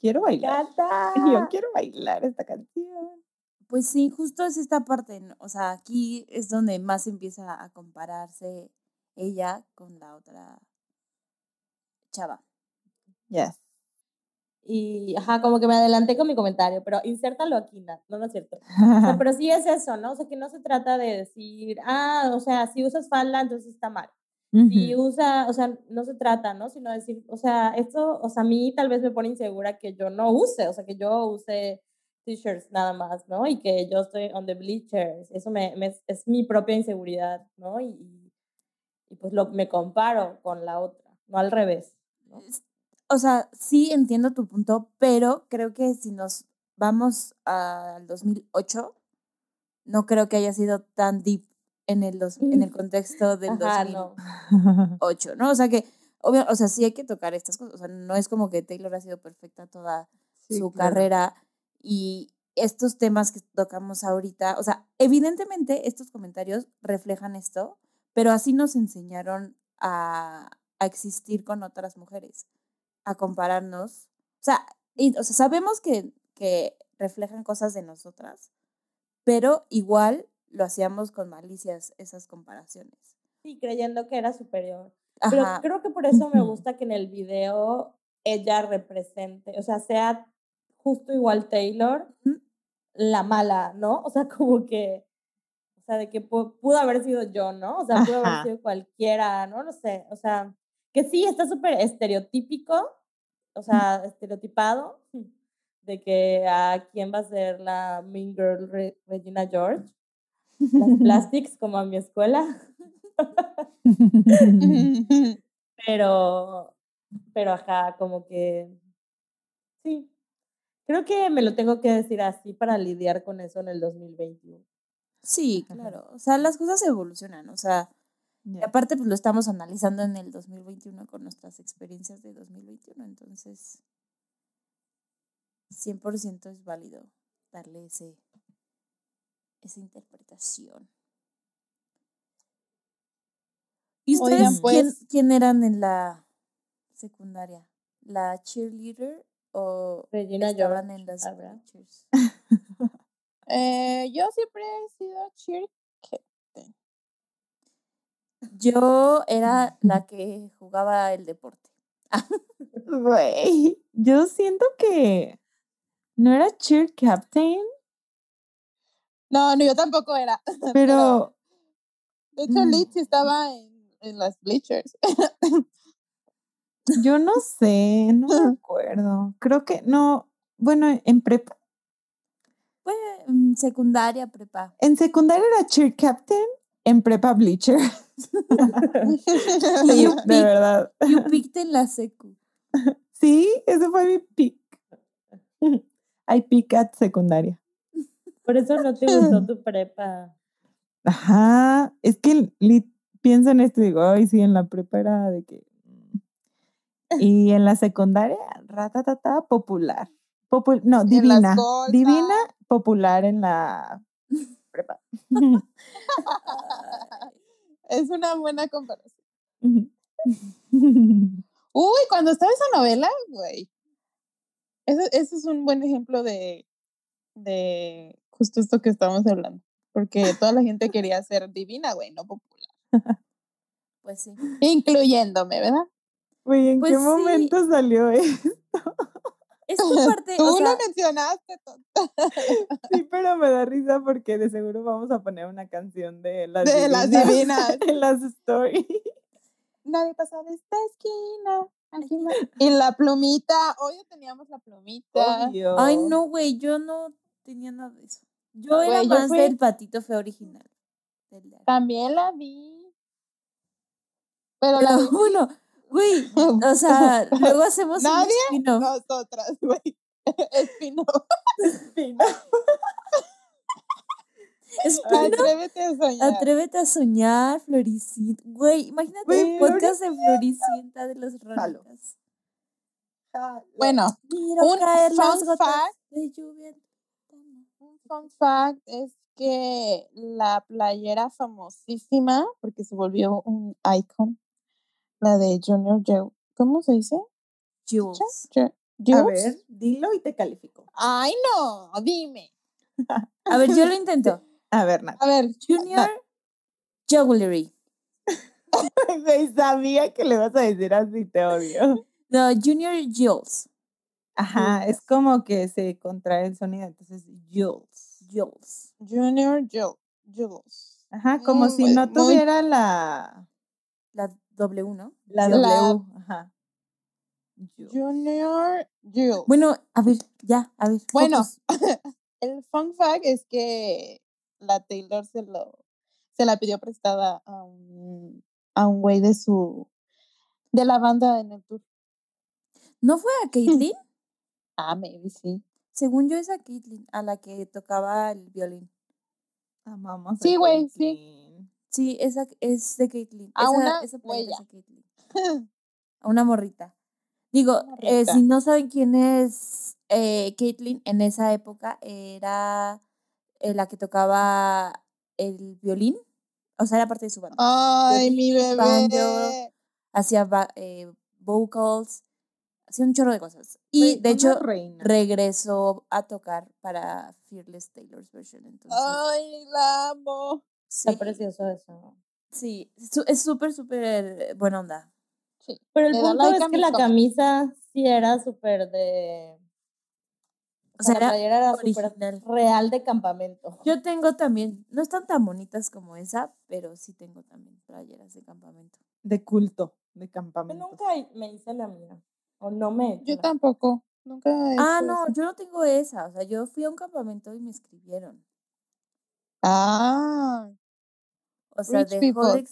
Quiero bailar. [laughs] Yo quiero bailar esta canción. Pues sí, justo es esta parte, ¿no? o sea, aquí es donde más empieza a compararse ella con la otra chava. Yes. Y, ajá, como que me adelanté con mi comentario, pero insértalo aquí. No, no es cierto. O sea, [laughs] pero sí es eso, ¿no? O sea, que no se trata de decir, ah, o sea, si usas falda, entonces está mal. Si Ujú. usa, o sea, no se trata, ¿no? Sino decir, o sea, esto, o sea, a mí tal vez me pone insegura que yo no use, o sea, que yo use t-shirts nada más, ¿no? Y que yo estoy on the bleachers. Eso me, me- es mi propia inseguridad, ¿no? Y, pues lo, me comparo con la otra, no al revés. ¿no? O sea, sí entiendo tu punto, pero creo que si nos vamos al 2008, no creo que haya sido tan deep en el, dos- en el [laughs] contexto del Ajá, 2008, no. [laughs] ¿no? O sea que, obvio, o sea, sí hay que tocar estas cosas. O sea, no es como que Taylor ha sido perfecta toda Sí, su claro. carrera y estos temas que tocamos ahorita, o sea, evidentemente estos comentarios reflejan esto, pero así nos enseñaron a, a existir con otras mujeres, a compararnos. O sea, y, o sea sabemos que, que reflejan cosas de nosotras, pero igual lo hacíamos con malicias esas comparaciones. Sí, creyendo que era superior. Pero creo que por eso me gusta que en el video ella represente, o sea, sea justo igual Taylor, la mala, ¿no? O sea, [laughs] como que, o sea, de que pu- pudo haber sido yo, ¿no? O sea, pudo haber sido cualquiera, ¿no? No sé, o sea, que sí, está súper estereotípico, o sea, estereotipado, [laughs] de que a quién va a ser la Mean Girl Re- Regina George, las [laughs] plastics como a mi escuela. Pero, pero ajá, como que sí. Creo que me lo tengo que decir así para lidiar con eso en el 2021. Sí, claro. O sea, las cosas evolucionan. O sea, y aparte, pues lo estamos analizando en el 2021 con nuestras experiencias de 2021. Entonces, 100% es válido darle ese, esa interpretación. ¿Y ustedes Oigan, quién, pues- quién eran en la secundaria? ¿La cheerleader o Regina estaban George, en las ¿habrá? bleachers? [laughs] Eh, yo siempre he sido cheer captain. Yo era [laughs] la que jugaba el deporte. [laughs] Güey, yo siento que no era cheer captain, No, no, yo tampoco era. pero De hecho, Mm. Liz sí estaba en, en las bleachers. Yo no sé, no me [laughs] acuerdo. Creo que no, bueno, en prepa, Fue mm, secundaria, prepa. en secundaria era cheer captain, en prepa bleacher. [laughs] [laughs] Sí, de verdad. You picked en la secu. Sí, ese fue mi pick. I pick at secundaria. Por eso no te gustó tu prepa. Ajá, es que pienso en esto y digo, ay, sí, en la prepa era de que... mm". Y en la secundaria, ratatata, popular. Popu- no, divina. Divina, popular en la [laughs] prepa. [laughs] [laughs] es una buena comparación. Uy, cuando estaba esa novela, güey. Ese, ese es un buen ejemplo de, de justo esto que estamos hablando. Porque toda la gente quería ser divina, güey, no popular. Pues sí. Incluyéndome, ¿verdad? Güey, ¿en Pues qué sí. momento salió eso? [laughs] Es que parte, Tú o sea, lo mencionaste. tonta. Sí, pero me da risa porque de seguro vamos a poner una canción de las De las divinas divinas. [laughs] en las stories. Nadie pasa de esta esquina. Aquí me- Y la plumita, hoy ya teníamos la plumita. Obvio. ay no, güey, yo no tenía nada de eso. Yo era Güey, yo más fui- del patito feo original. También la vi. Pero la vi [laughs] bueno, güey, [laughs] o sea, luego hacemos un Nadie nosotras, güey. [laughs] Espino. [laughs] Spin-off, Atrévete a soñar. Atrévete a soñar, Floricienta. Güey, imagínate Güey, un podcast de Floricienta de los rolitas. bueno, Miro Un fun gotas fact. de lluvia. un fun fact es que la playera famosísima, porque se volvió un icon, la de Junior Joe. ¿Cómo se dice? Jules. A Jules. ver, dilo y te califico. Ay, no, dime. [laughs] A ver, yo lo intento. [laughs] A ver, Nat. A ver, Junior Jugglery. [laughs] Güey, sabía que le vas a decir así, te odio. No, Junior Jules. Ajá, es como que se contrae el sonido, entonces Jules. Jules. Junior Joe. Jules. Ajá, como Mm, si no muy- tuviera la, La W, ¿no? la W. Ajá. Junior Jules. Bueno, a ver, ya, a ver. Bueno. [laughs] El fun fact es que la Taylor se lo se la pidió prestada a un a un güey de su de la banda en el tour. ¿No fue a [laughs] Caitlyn? Ah, maybe sí. Según yo es a Caitlyn, a la que tocaba el violín. Amamos a Sí, güey, sí. Sí, esa es de Caitlyn. A esa, una esa playera es huella. de. [laughs] A una morrita. Digo, Una eh, si no saben quién es eh, Caitlyn, en esa época era eh, la que tocaba el violín. O sea, era parte de su banda. Ay, mi bebé. banjo. Hacía eh, vocals, hacía un chorro de cosas. Y de hecho, reina. regresó a tocar para Fearless Taylor's version. Entonces, Ay, la amo. Está sí, precioso eso. sí, es súper, súper buena onda. Sí. Pero el punto like es que la camisa sí era súper de... O sea, la era playera era súper original. real de campamento. Yo tengo también, no están tan bonitas como esa, pero sí tengo también playeras de campamento. De culto, de Yo campamento. nunca me hice la mía. O no me Yo la- tampoco. Nunca he Ah, no, eso. yo no tengo esa. O sea, yo fui a un campamento y me escribieron. Ah, O sea, Rich de people.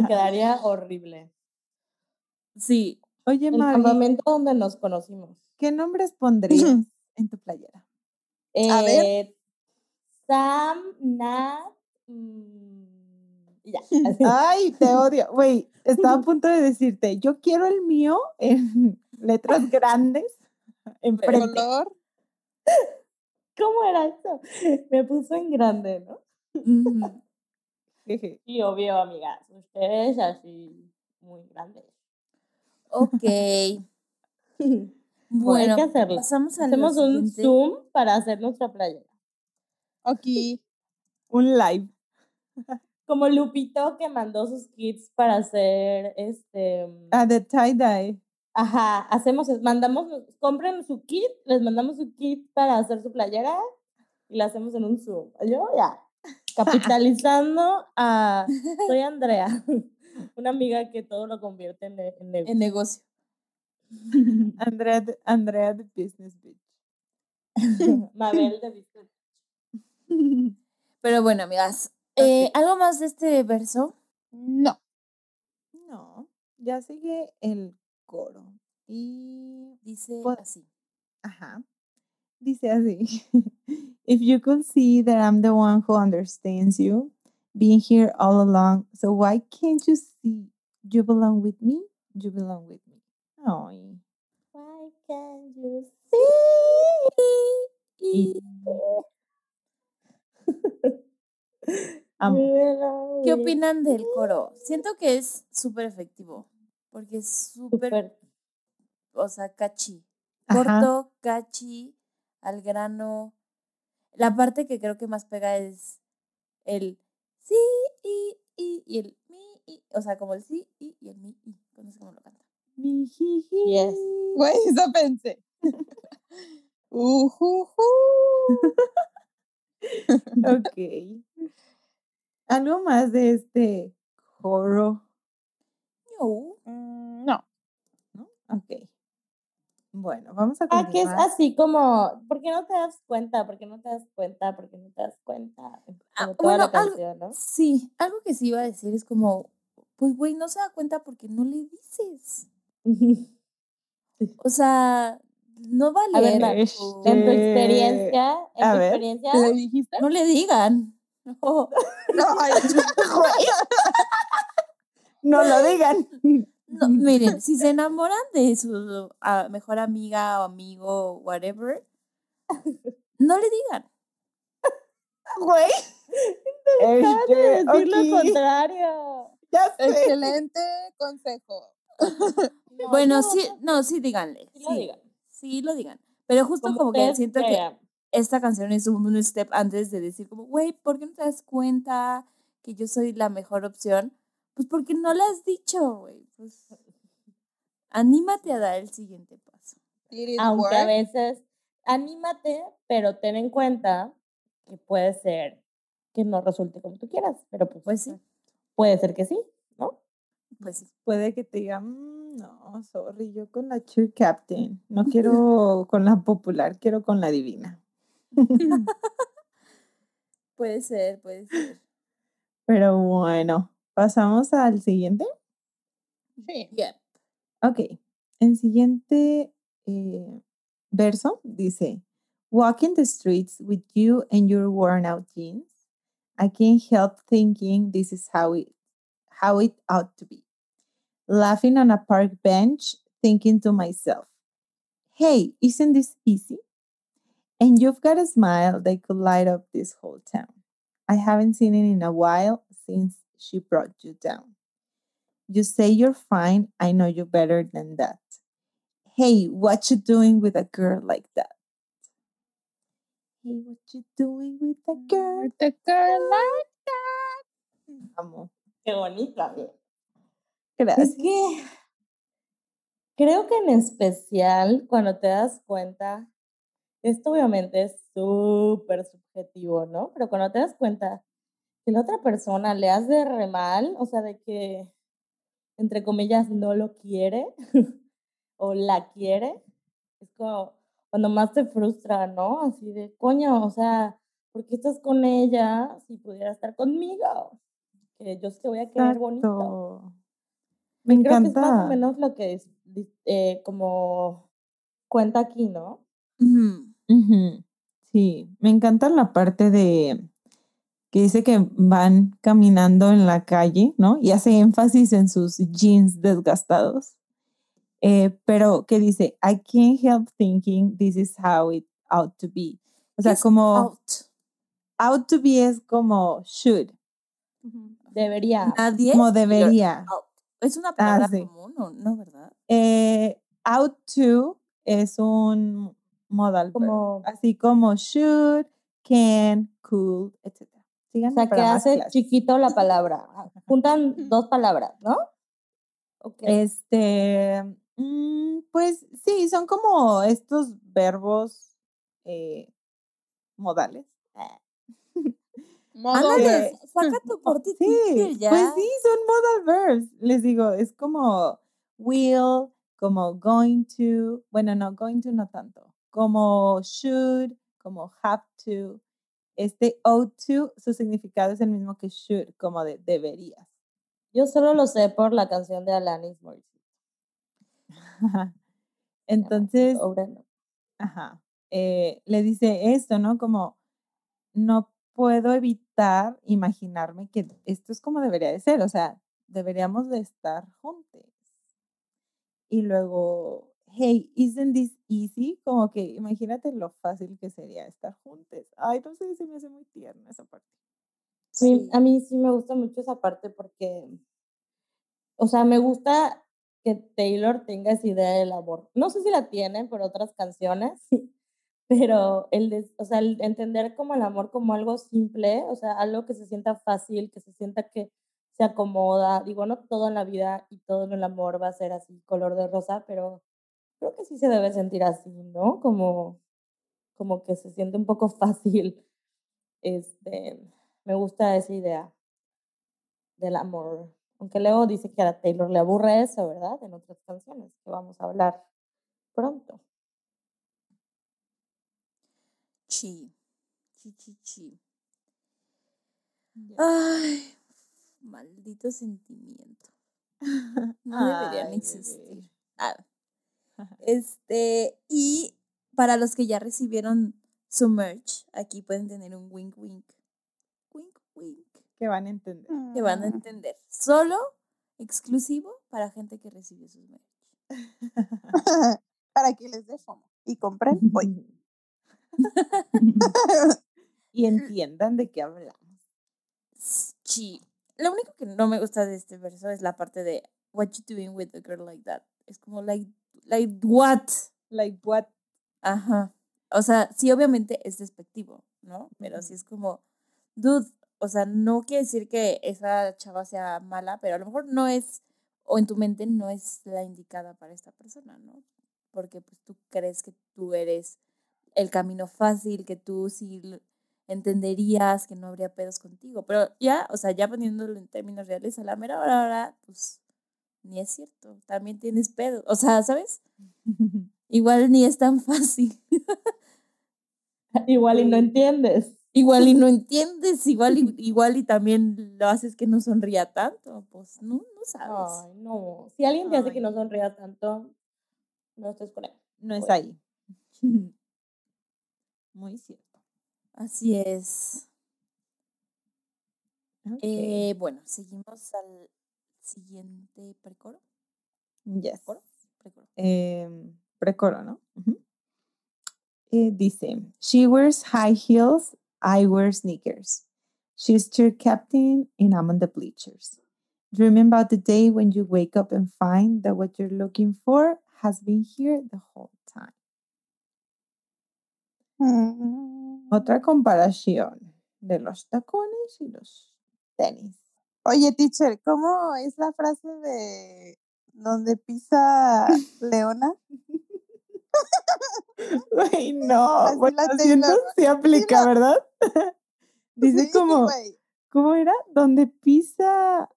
me quedaría horrible. Sí, Oye, El Mavi, campamento donde nos conocimos. ¿qué nombres pondrías [laughs] en tu playera? A ver. Eh, Sam, Nat, mm, ya. [laughs] Ay, te odio. Güey, estaba a [laughs] punto de decirte, yo quiero el mío en letras grandes, enfrente. color. ¿Cómo era eso? Me puso en grande, ¿no? Y [laughs] obvio, amigas, ustedes así muy grandes. ok. Bueno, [laughs] Bueno, hay que hacerlo. pasamos a Hacemos un. Zoom para hacer nuestra playera. Aquí. [laughs] Un live. Como Lupito que mandó sus kits para hacer este. Ah, de tie-dye. Ajá, hacemos, mandamos, compren su kit, les mandamos su kit para hacer su playera y la hacemos en un Zoom. Yo ya, [laughs] capitalizando a, [laughs] soy Andrea, [laughs] una amiga que todo lo convierte en, en negocio. En negocio. Andrea, de- Andrea de Business Bitch. Mabel de Business. Pero bueno, amigas, eh, ¿algo más de este verso? No. No, ya sigue el coro. Y, Dice Pues- así. ajá, dice así. [laughs] If you could see that I'm the one who understands you, being here all along, so why can't you see you belong with me? You belong with me. Ay. Why can't you see? [laughs] ¿Qué opinan del coro? Siento que es súper efectivo, porque es súper, o sea, catchy. Ajá. Corto, catchy, al grano. La parte que creo que más pega es el sí y, y, y el mi y. O sea, como el sí y, y el mi y. No sé cómo lo canta. Mijiji. Yes. Güey, eso pensé. [laughs] Ujujú. [laughs] Ok. Algo más de este coro, No. Mm, No. ¿no? Ok. Bueno, vamos a Ah, que es continuar. así como, ¿por qué no te das cuenta? ¿Por qué no te das cuenta? ¿Por qué no te das cuenta? Ah, Como toda bueno, la algo- canción, ¿no? Sí, algo que sí iba a decir es como, pues güey, no se da cuenta porque no le dices. [laughs] O sea, no va a ver, En tu Este, experiencia, en a tu ver. experiencia, ¿Le dijiste? No le digan. [laughs] No, No, [laughs] ay, No lo digan. no, miren, si se enamoran de su ah, mejor amiga o amigo, whatever, no le digan. Güey. acabas de Este, decir lo contrario. Ya sé. excelente consejo. No, Bueno, no, sí, no, sí díganle. sí lo sí, digan. sí lo digan. Pero justo Como como que siento que esta canción es un, un step antes de decir como, güey, ¿por qué no te das cuenta que yo soy la mejor opción? Pues porque no lo has dicho, güey. Pues anímate a dar el siguiente paso. Aunque a veces, anímate, pero ten en cuenta que puede ser que no resulte como tú quieras, pero pues, Pues sí, puede ser que sí, ¿no? pues sí. Puede que te diga, "Mm, no, sorry, yo con la cheer captain. No [laughs] quiero con la popular, quiero con la divina. [laughs] [laughs] Puede ser, puede ser. Pero bueno, pasamos al siguiente. Sí. Yep. Ok, el siguiente eh, verso dice, Walking the streets with you and your worn out jeans, I can't help thinking this is how it, how it ought to be. Laughing on a park bench, thinking to myself, hey, isn't this easy? And you've got a smile that could light up this whole town. I haven't seen it in a while since she brought you down. You say you're fine. I know you better than that. Hey, what you doing with a girl like that? Hey, what you doing with a girl? With a girl like that. [laughs] Amo. Qué bonita. bien. Gracias. Es que creo que en especial cuando te das cuenta, esto obviamente es súper subjetivo, ¿no? Pero cuando te das cuenta que la otra persona le hace re mal, o sea, de que, entre comillas, no lo quiere [laughs] o la quiere, es como cuando más te frustra, ¿no? Así de, coño, o sea, ¿por qué estás con ella si pudiera estar conmigo? Que yo te voy a querer bonito. Me creo que es encanta. más o menos lo que es, eh, como cuenta aquí, ¿no? Ujú. Ujú, Sí, me encanta la parte de que dice que van caminando en la calle, ¿no? Y hace énfasis en sus jeans desgastados. Eh, pero que dice, I can't help thinking this is how it ought to be. O sea, como out. ought to be es como should, Debería. Nadie. como debería. out. Es una palabra sí. común, ¿no? ¿no? ¿Verdad? Eh, out to es un modal verb, Como- así como should, can, could, etc. O sea, que para hace clases. chiquito la palabra. Juntan dos palabras, ¿no? Ok. Este, mm, pues sí, son como estos verbos eh, modales. [laughs] Ándale, saca tu corte [laughs] Sí, ya. pues sí, son modal verbs. Les digo, es como will, como going to, bueno, no, going to no tanto, como should, como have to. Este ought to, su significado es el mismo que should, como de deberías. Yo solo lo sé por la canción de Alanis Morissette. [laughs] Entonces, Ahora no. Ajá. eh, le dice esto, ¿no? Como no puedo evitar imaginarme que esto es como debería de ser, o sea, deberíamos de estar juntos. Y luego, hey, isn't this easy? Como que imagínate lo fácil que sería estar juntos. Ay, no sé, se me hace muy tierna esa parte. A mí, Sí. a mí sí me gusta mucho esa parte porque, o sea, me gusta que Taylor tenga esa idea del amor. No sé si la tiene por otras canciones, [laughs] pero el, de- o sea, el entender como el amor como algo simple, o sea, algo que se sienta fácil, que se sienta que se acomoda. Digo, no todo en la vida y todo en el amor va a ser así, color de rosa, pero creo que sí se debe sentir así, ¿no? Como, como que se siente un poco [laughs] fácil. Este, me gusta esa idea del amor. Aunque luego dice que a Taylor le aburre eso, ¿verdad? En otras canciones que vamos a hablar pronto. Chi. Chi, chi, chi. Ay, maldito sentimiento. [laughs] No deberían Ay, existir. bebé. Ah, Este, y para los que ya recibieron su merch, aquí pueden tener un wink wink. Wink wink. Que van a entender. Que van a Mm. entender. Solo exclusivo para gente que recibió sus merch. [laughs] Para que les dé fomo. Y compren hoy. [laughs] y [laughs] entiendan de qué hablamos. Sí. Lo único que no me gusta de este verso es la parte de What you doing with a girl like that. Es como like, like what? Like what? Ajá. O sea, sí, obviamente es despectivo, ¿no? Pero sí es como, dude, o sea, no quiere decir que esa chava sea mala, pero a lo mejor no es, o en tu mente no es la indicada para esta persona, ¿no? Porque pues tú crees que tú eres el camino fácil, que tú sí entenderías, que no habría pedos contigo. Pero ya, o sea, ya poniéndolo en términos reales, a la mera hora, hora, pues ni es cierto. También tienes pedos. O sea, ¿sabes? [laughs] Igual ni es tan fácil. [laughs] Igual y no entiendes. Igual y no [laughs] entiendes, igual y, igual y también lo haces que no sonría tanto. Pues no, no sabes. Ay, no. Si alguien te hace que no sonría tanto, no estés con él. No es Bueno. ahí. Muy cierto. Así es. Eh, bueno, seguimos al siguiente precoro. yes. ¿Coro? Precoro. Em, precoro, ¿no? Eh, dice, she wears high heels, I wear sneakers. She's cheer captain and I'm on the bleachers. Dreaming about the day when you wake up and find that what you're looking for has been here the whole time. Mm. Otra comparación de los tacones y los tenis. Oye, teacher, ¿cómo es la frase de donde pisa Leona? [laughs] Ay, [laughs] no, Así bueno, la siento sí aplica, ¿verdad? [laughs] Dice Sí, como, güey. ¿cómo era? Donde pisa,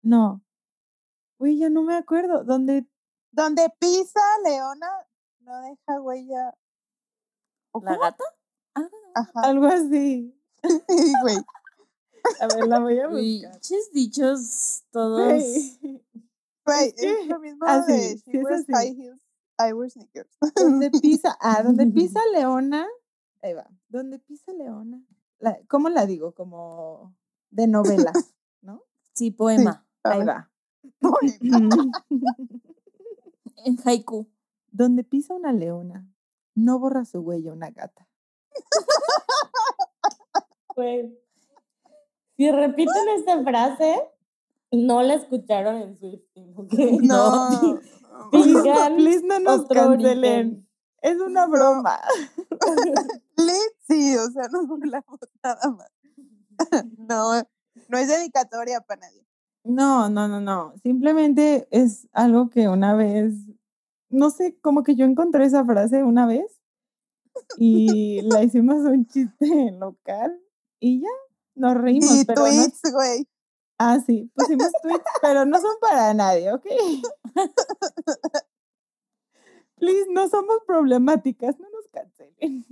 no, uy, ya no me acuerdo, donde, Donde pisa Leona, no deja huella. ¿O ¿La cómo? gata? De- Ajá. algo así. Sí, güey. A ver, la voy a buscar. chis dichos todos. Es es lo mismo así, de sí she wears high heels, I wear sneakers. Donde pisa, ah, donde pisa [laughs] Leona, ahí va, donde pisa Leona, la- ¿cómo la digo? Como de novela, ¿no? Sí, poema. Ahí va. poema. [laughs] En haiku. Donde pisa una leona, no borra su huella una gata. [laughs] Pues, si repiten [laughs] esta frase, no la escucharon en Swifting, [laughs] ¿ok? [laughs] No. Digan Please no nos cancelen. origen. Es una broma. Lit, sí, o sea, nos burlamos nada más. No, no es dedicatoria para nadie. No, no, no, no. Simplemente es algo que una vez, no sé, como que yo encontré esa frase una vez y la hicimos un chiste local y ya nos reímos. Y pero tweets, güey. Ah, sí, pusimos tweets, pero no son para nadie, ¿ok? [laughs] Please, no somos problemáticas, no nos cancelen.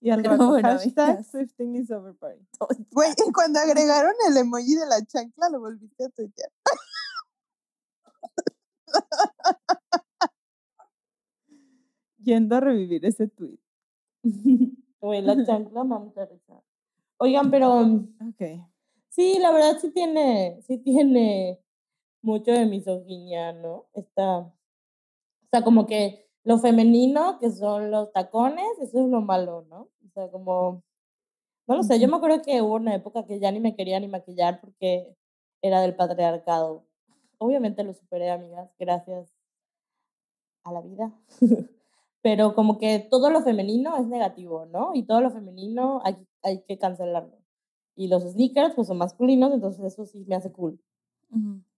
Y al rato, bueno, hashtag. Swifting is over party. Güey, y cuando agregaron el emoji de la chancla, lo volviste a tuitear. [laughs] Yendo a revivir ese tweet. Güey, la chancla me vamos a risa. Oigan, pero sí, la verdad sí tiene, sí tiene mucho de misoginia, ¿no? Está, o sea, como que lo femenino, que son los tacones, eso es lo malo, ¿no? O sea, como, no lo sé, yo me acuerdo que hubo una época que ya ni me quería ni maquillar porque era del patriarcado. Obviamente lo superé, amigas, gracias a la vida. [laughs] pero como que todo lo femenino es negativo, ¿no? Y todo lo femenino hay, hay que cancelarlo. Y los sneakers, pues son masculinos, entonces eso sí me hace cool.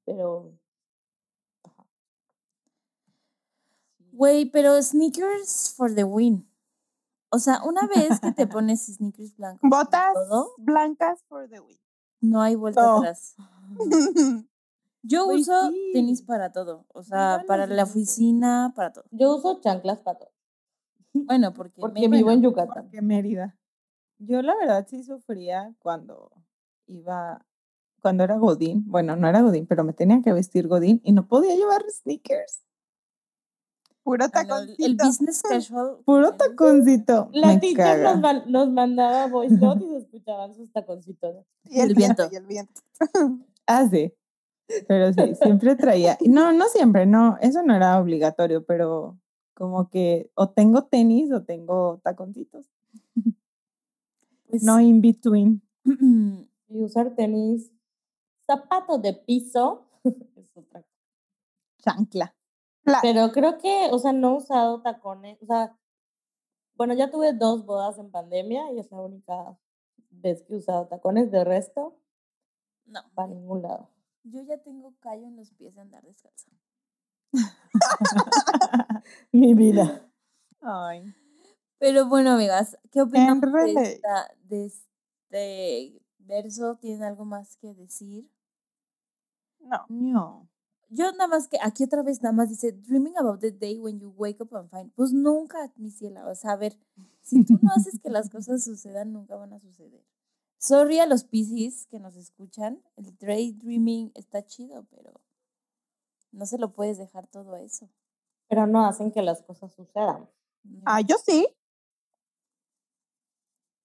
Pero Güey, pero sneakers for the win. O sea, una vez que te [laughs] pones sneakers blancos Botas todo, blancas for the win. no hay vuelta No. atrás. [laughs] Yo Güey, uso tenis para todo. O sea, para la oficina, para todo. yo uso chanclas para todo, Bueno, porque, porque me- vivo en Yucatán. Porque Mérida. Yo la verdad sí sufría cuando iba, cuando era Godín. Bueno, no era Godín, pero me tenía que vestir Godín y no podía llevar sneakers. Puro no, el- el taconcito. business [laughs] casual. Puro taconcito. La teacher nos, nos mandaba voice [laughs] note y se escuchaban sus taconcitos. Y el el viento. viento. Y el viento. [laughs] Ah, sí. Pero sí, siempre traía. No, no siempre, no, eso no era obligatorio, pero como que o tengo tenis o tengo taconcitos. pues, No in between. [clears throat] Y usar tenis, zapatos de piso, [laughs] es otra cosa. Chancla. Pero creo que, o sea, no he usado tacones, o sea, bueno, ya tuve dos bodas en pandemia y es la única vez que he usado tacones, de resto, no, para ningún lado. yo ya tengo callo en los pies de andar descalza. [laughs] Mi vida. Ay. Pero bueno, amigas, ¿qué opinan de, esta- de este verso? ¿Tienen algo más que decir? No. No. Yo nada más que aquí otra vez nada más dice dreaming about the day when you wake up and find. Pues nunca, mi ciela. O sea, a ver, si tú no haces que las cosas sucedan, nunca van a suceder. Sorry a los Pisces que nos escuchan. El daydreaming está chido, pero no se lo puedes dejar todo a eso. Pero no hacen que las cosas sucedan. Ah, yo sí.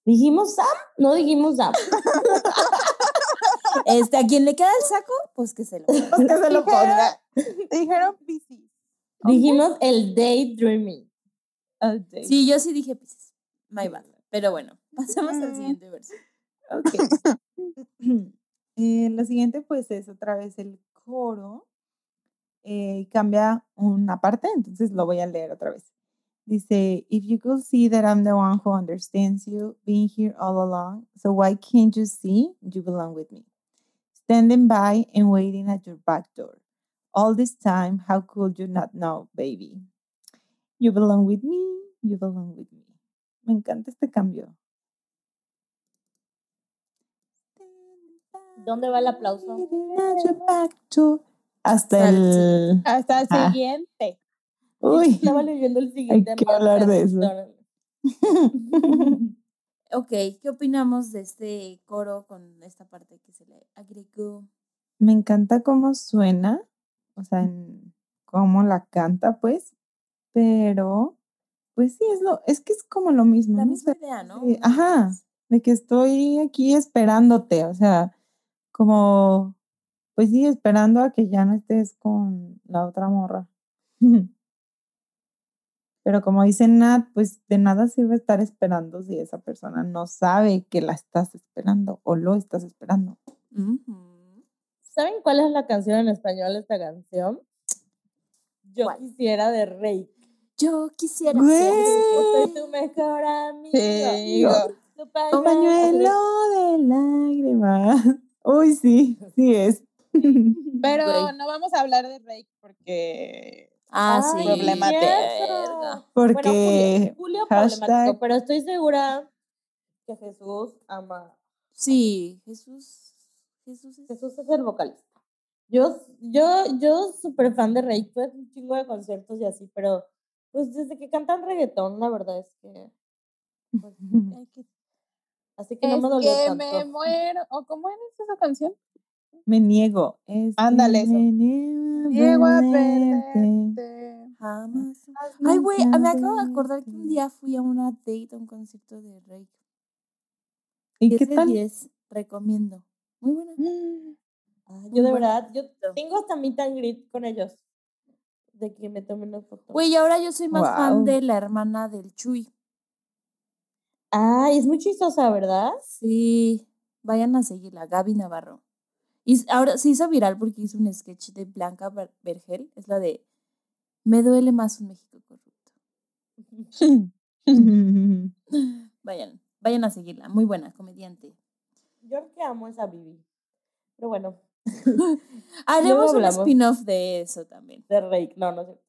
¿Dijimos Sam? No dijimos Sam. [laughs] Este, a quien le queda el saco, pues que se lo. Pues que se lo ponga. Dijeron Piscis. [laughs] Dijimos el daydreaming. Day. Sí, yo sí dije Pisces. My bad. [laughs] Pero bueno, pasemos al siguiente verso. Ok. [clears throat] Eh, lo siguiente, pues, es otra vez el coro. Eh, cambia una parte, entonces lo voy a leer otra vez. Dice, if you could see that I'm the one who understands you, being here all along, so why can't you see you belong with me? Standing by and waiting at your back door. All this time, how could you not know, baby? You belong with me, you belong with me. Me encanta este cambio. ¿Dónde va el aplauso? Hasta el. Hasta el Ah. siguiente. Uy. Estaba leyendo el siguiente. que hablar de eso. [laughs] Ok, ¿qué opinamos de este coro con esta parte que se le agregó? Me encanta cómo suena, o sea, en cómo la canta, pues, pero, pues sí, es lo, es que es como lo mismo. La ¿no? misma idea, ¿no? ajá. de que estoy aquí esperándote, o sea, como, pues sí, esperando a que ya no estés con la otra morra. [laughs] Pero como dice Nat, pues de nada sirve estar esperando si esa persona no sabe que la estás esperando o lo estás esperando. ¿Saben cuál es la canción en español de esta canción? Yo ¿Cuál? quisiera de Rey. Yo quisiera Güey. ser Yo soy tu mejor amigo. Sí. Tu Pañuelo pañuelo. de lágrimas. [laughs] Uy, sí, sí es. [laughs] [laughs] Pero Güey. no vamos a hablar de Rake porque Ah, Ay, sí. problemático. verga. Bueno, Porque Julio, Julio problemático, pero estoy segura que Jesús ama. Sí, Jesús. Jesús es. Jesús es el vocalista. Yo, yo, yo súper fan de Rey, tuve un chingo de conciertos y así, pero pues desde que cantan reggaetón, la verdad es que. pues, [laughs] así que no es me dolió que tanto. me muero. ¿O cómo era esa canción? Me niego. Es Ándale, eso. Me niego a perderte. Jamás. Ay, güey, me nunca acabo de acordar que un día fui a una date, a un concierto de Rey. ¿Y 10 qué tal? 10, recomiendo. Muy buena. Ay, yo de verdad, yo tengo hasta meet and greet con ellos. De que me tomen una foto. Güey, ahora yo soy más fan de la hermana del Chuy. Ay, es muy chistosa, ¿verdad? Sí, vayan a seguirla, Gaby Navarro. Y ahora se hizo viral porque hizo un sketch de Blanca Ver- Vergel, es la de Me duele más un México corrupto. [laughs] [laughs] Vayan, vayan a seguirla. Muy buena, comediante. Yo que amo es a Vivi. Pero bueno, [laughs] Haremos un spin-off de eso también. de Rake, no, no sé.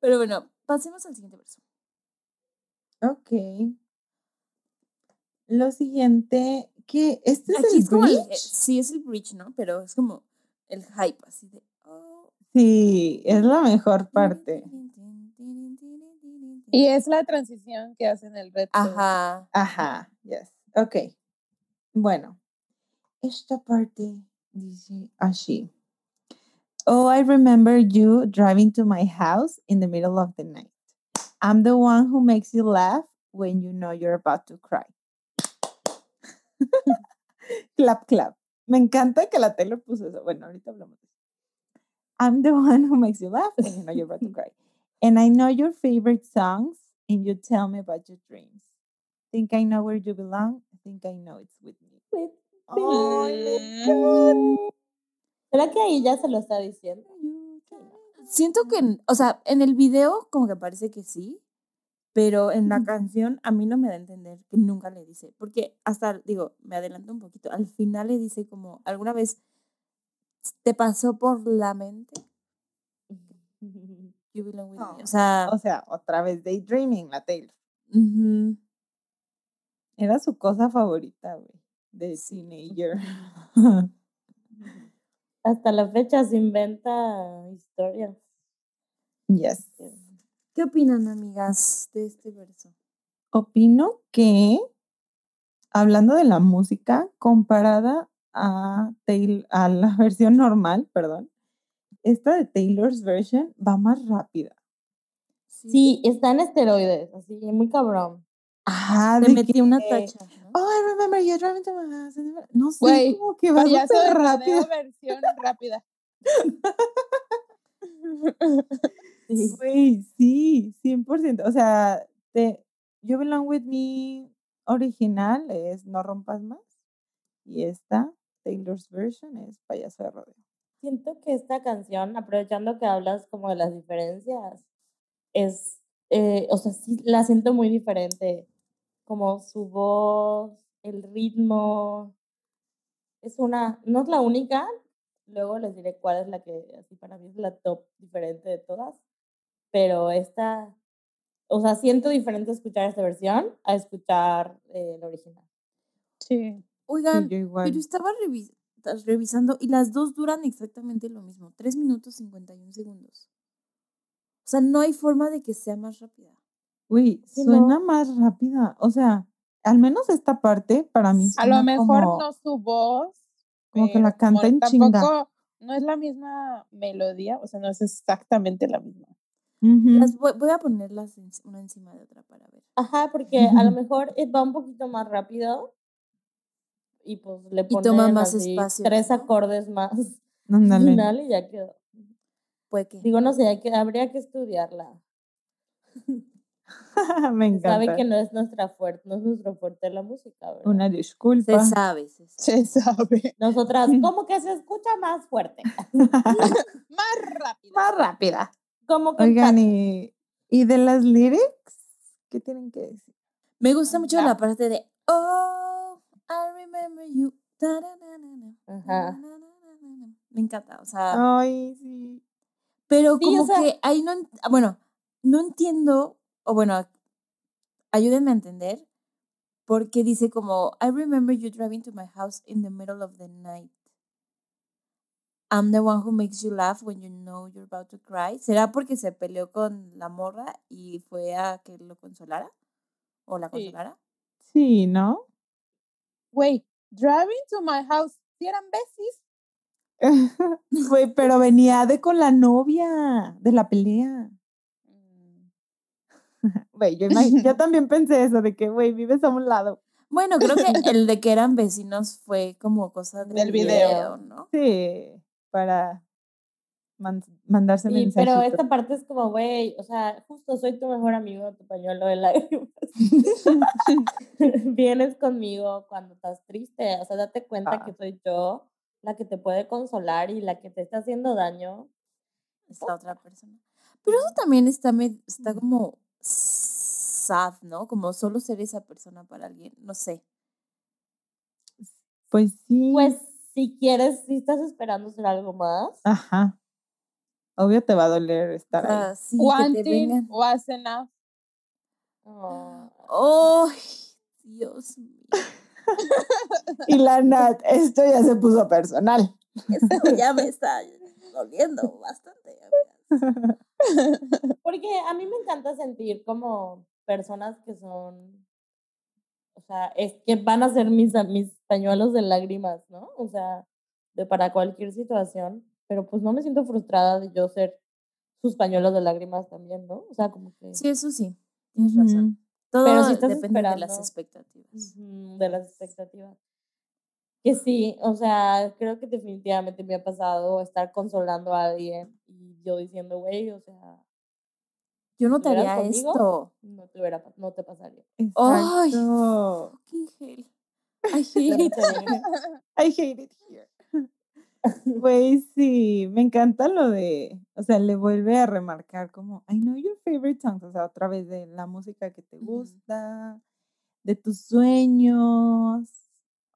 Pero bueno, pasemos al siguiente verso. ok. Lo siguiente, que este es Aquí el es como el, bridge. eh, sí es el bridge, ¿no? Pero es como el hype, así de. oh. Sí, es la mejor parte. Y es la transición que hacen el reto. Ajá. Ajá, yes. Ok. Bueno, esta parte dice así. Oh, I remember you driving to my house in the middle of the night. I'm the one who makes you laugh when you know you're about to cry. [laughs] clap, clap. Me encanta que la tele puso eso. Bueno, ahorita hablamos de eso. I'm the one who makes you laugh when you know you're about to [laughs] cry. And I know your favorite songs, and you tell me about your dreams. Think I know where you belong. Think I know it's with me. With Ay, me. ¿Será que ahí ya se lo está diciendo? Siento que, o sea, en el video como que parece que sí, pero en la canción a mí no me da a entender que nunca le dice, porque hasta, digo, me adelanto un poquito, al final le dice como, ¿alguna vez te pasó por la mente? [laughs] You belong with me. O sea, O sea, otra vez Daydreaming, la Taylor. Era su cosa favorita, güey, de teenager. [laughs] Hasta la fecha se inventa historias. yes. ¿Qué opinan, amigas, de este verso? Opino que, hablando de la música, comparada a, Tail- a la [laughs] versión normal, perdón, esta de Taylor's version va más rápida. Sí, está en esteroides, así, muy cabrón. Ajá, Te metí que, una tacha. ¿no? Oh, I remember you driving to my house. in the-" No sé, Güey, como que va súper rápido. versión rápida. [laughs] [laughs] Sí. Güey, sí, 100%. O sea, te, You Belong With Me original es No Rompas Más. Y esta, Taylor's version, es Payaso de Rodeo. Siento que esta canción, aprovechando que hablas como de las diferencias, es, eh, o sea, sí la siento muy diferente. Como su voz, el ritmo. Es una, no es la única, luego les diré cuál es la que, así para mí es la top diferente de todas, pero esta, o sea, siento diferente escuchar esta versión a escuchar eh, la original. Sí. Sí, Oigan, yo pero estaba revis- revisando y las dos duran exactamente lo mismo, 3 minutos 51 segundos. O sea, no hay forma de que sea más rápida. Sí, suena no. más rápida. O sea, al menos esta parte para mí A lo suena mejor como, no su voz. como que la pero como canta en chinga. tampoco no es la misma melodía, o sea, no es exactamente la misma. Las voy, voy a ponerlas una encima de otra para ver. Ajá, porque a lo mejor eh, va un poquito más rápido y pues le Y ponen toma más así espacio, tres acordes más [laughs] [laughs] Ándale. final y ya quedó. Puede que. Digo, no sé, hay que, habría que estudiarla. [laughs] Me Se sabe encanta. que no es nuestra fuerte, no es nuestro fuerte la música, ¿verdad? Una Se disculpa. sabe, se sabe. Se sabe. Nosotras, como que se escucha más fuerte. Más rápido. Más rápida. Como que Oigan, y, y de las lyrics, ¿qué tienen que decir? Me gusta mucho Ya. la parte de Oh, I remember you. Ta-ra-na-na-na, Ajá. ta-ra-na-na-na-na". Me encanta, o sea, Ay, sí. pero Sí, o como sea- que ahí no, ah, bueno, no entiendo, o bueno, ayúdenme a entender, porque dice como, I remember you driving to my house in the middle of the night. I'm the one who makes you laugh when you know you're about to cry. ¿Será porque se peleó con la morra y fue a que lo consolara? ¿O la Sí. consolara? Sí, ¿no? Güey, driving to my house. Si eran besis. [laughs] Güey, pero venía de con la novia de la pelea. [laughs] Güey, yo, [laughs] también pensé eso, de que, güey, vives a un lado. Bueno, creo que el de que eran vecinos fue como cosa del, Del video. video, ¿no? Sí, para man- mandarse Sí, mensajes. pero esta parte es como, güey, o sea, justo soy tu mejor amigo, tu pañuelo de lágrimas. [laughs] Vienes conmigo cuando estás triste, o sea, date cuenta Ah. que soy yo la que te puede consolar y la que te está haciendo daño. Esta otra persona. Pero eso también está, está como sad, ¿no? Como solo ser esa persona para alguien, no sé. Pues sí. Pues si quieres, si estás esperando hacer algo más, Ajá. Obvio te va a doler O estar ahí. sea, sí, que te Wanting was enough. oh, ¡Ay! Dios mío. Y la Nat, esto ya se puso personal. Esto ya me está doliendo bastante. [laughs] porque a mí me encanta sentir como personas que son, o sea, es que van a ser mis, mis pañuelos de lágrimas, ¿no? O sea, de para cualquier situación, pero pues no me siento frustrada de yo ser sus pañuelos de lágrimas también, ¿no? O sea, como que... Sí, eso sí. Tienes razón. Todo Pero si estás depende de las expectativas. De las expectativas. Que sí, o sea, creo que definitivamente me ha pasado estar consolando a alguien y yo diciendo, güey, o sea, Yo no te ¿Estuvieras haría conmigo? esto. no te, hubiera, no te pasaría. Ay. Fucking hell. I hate it. I hate it here. Güey, [laughs] sí, me encanta lo de, o sea, le vuelve a remarcar como, I know your favorite songs, o sea, otra vez de la música que te gusta, de tus sueños.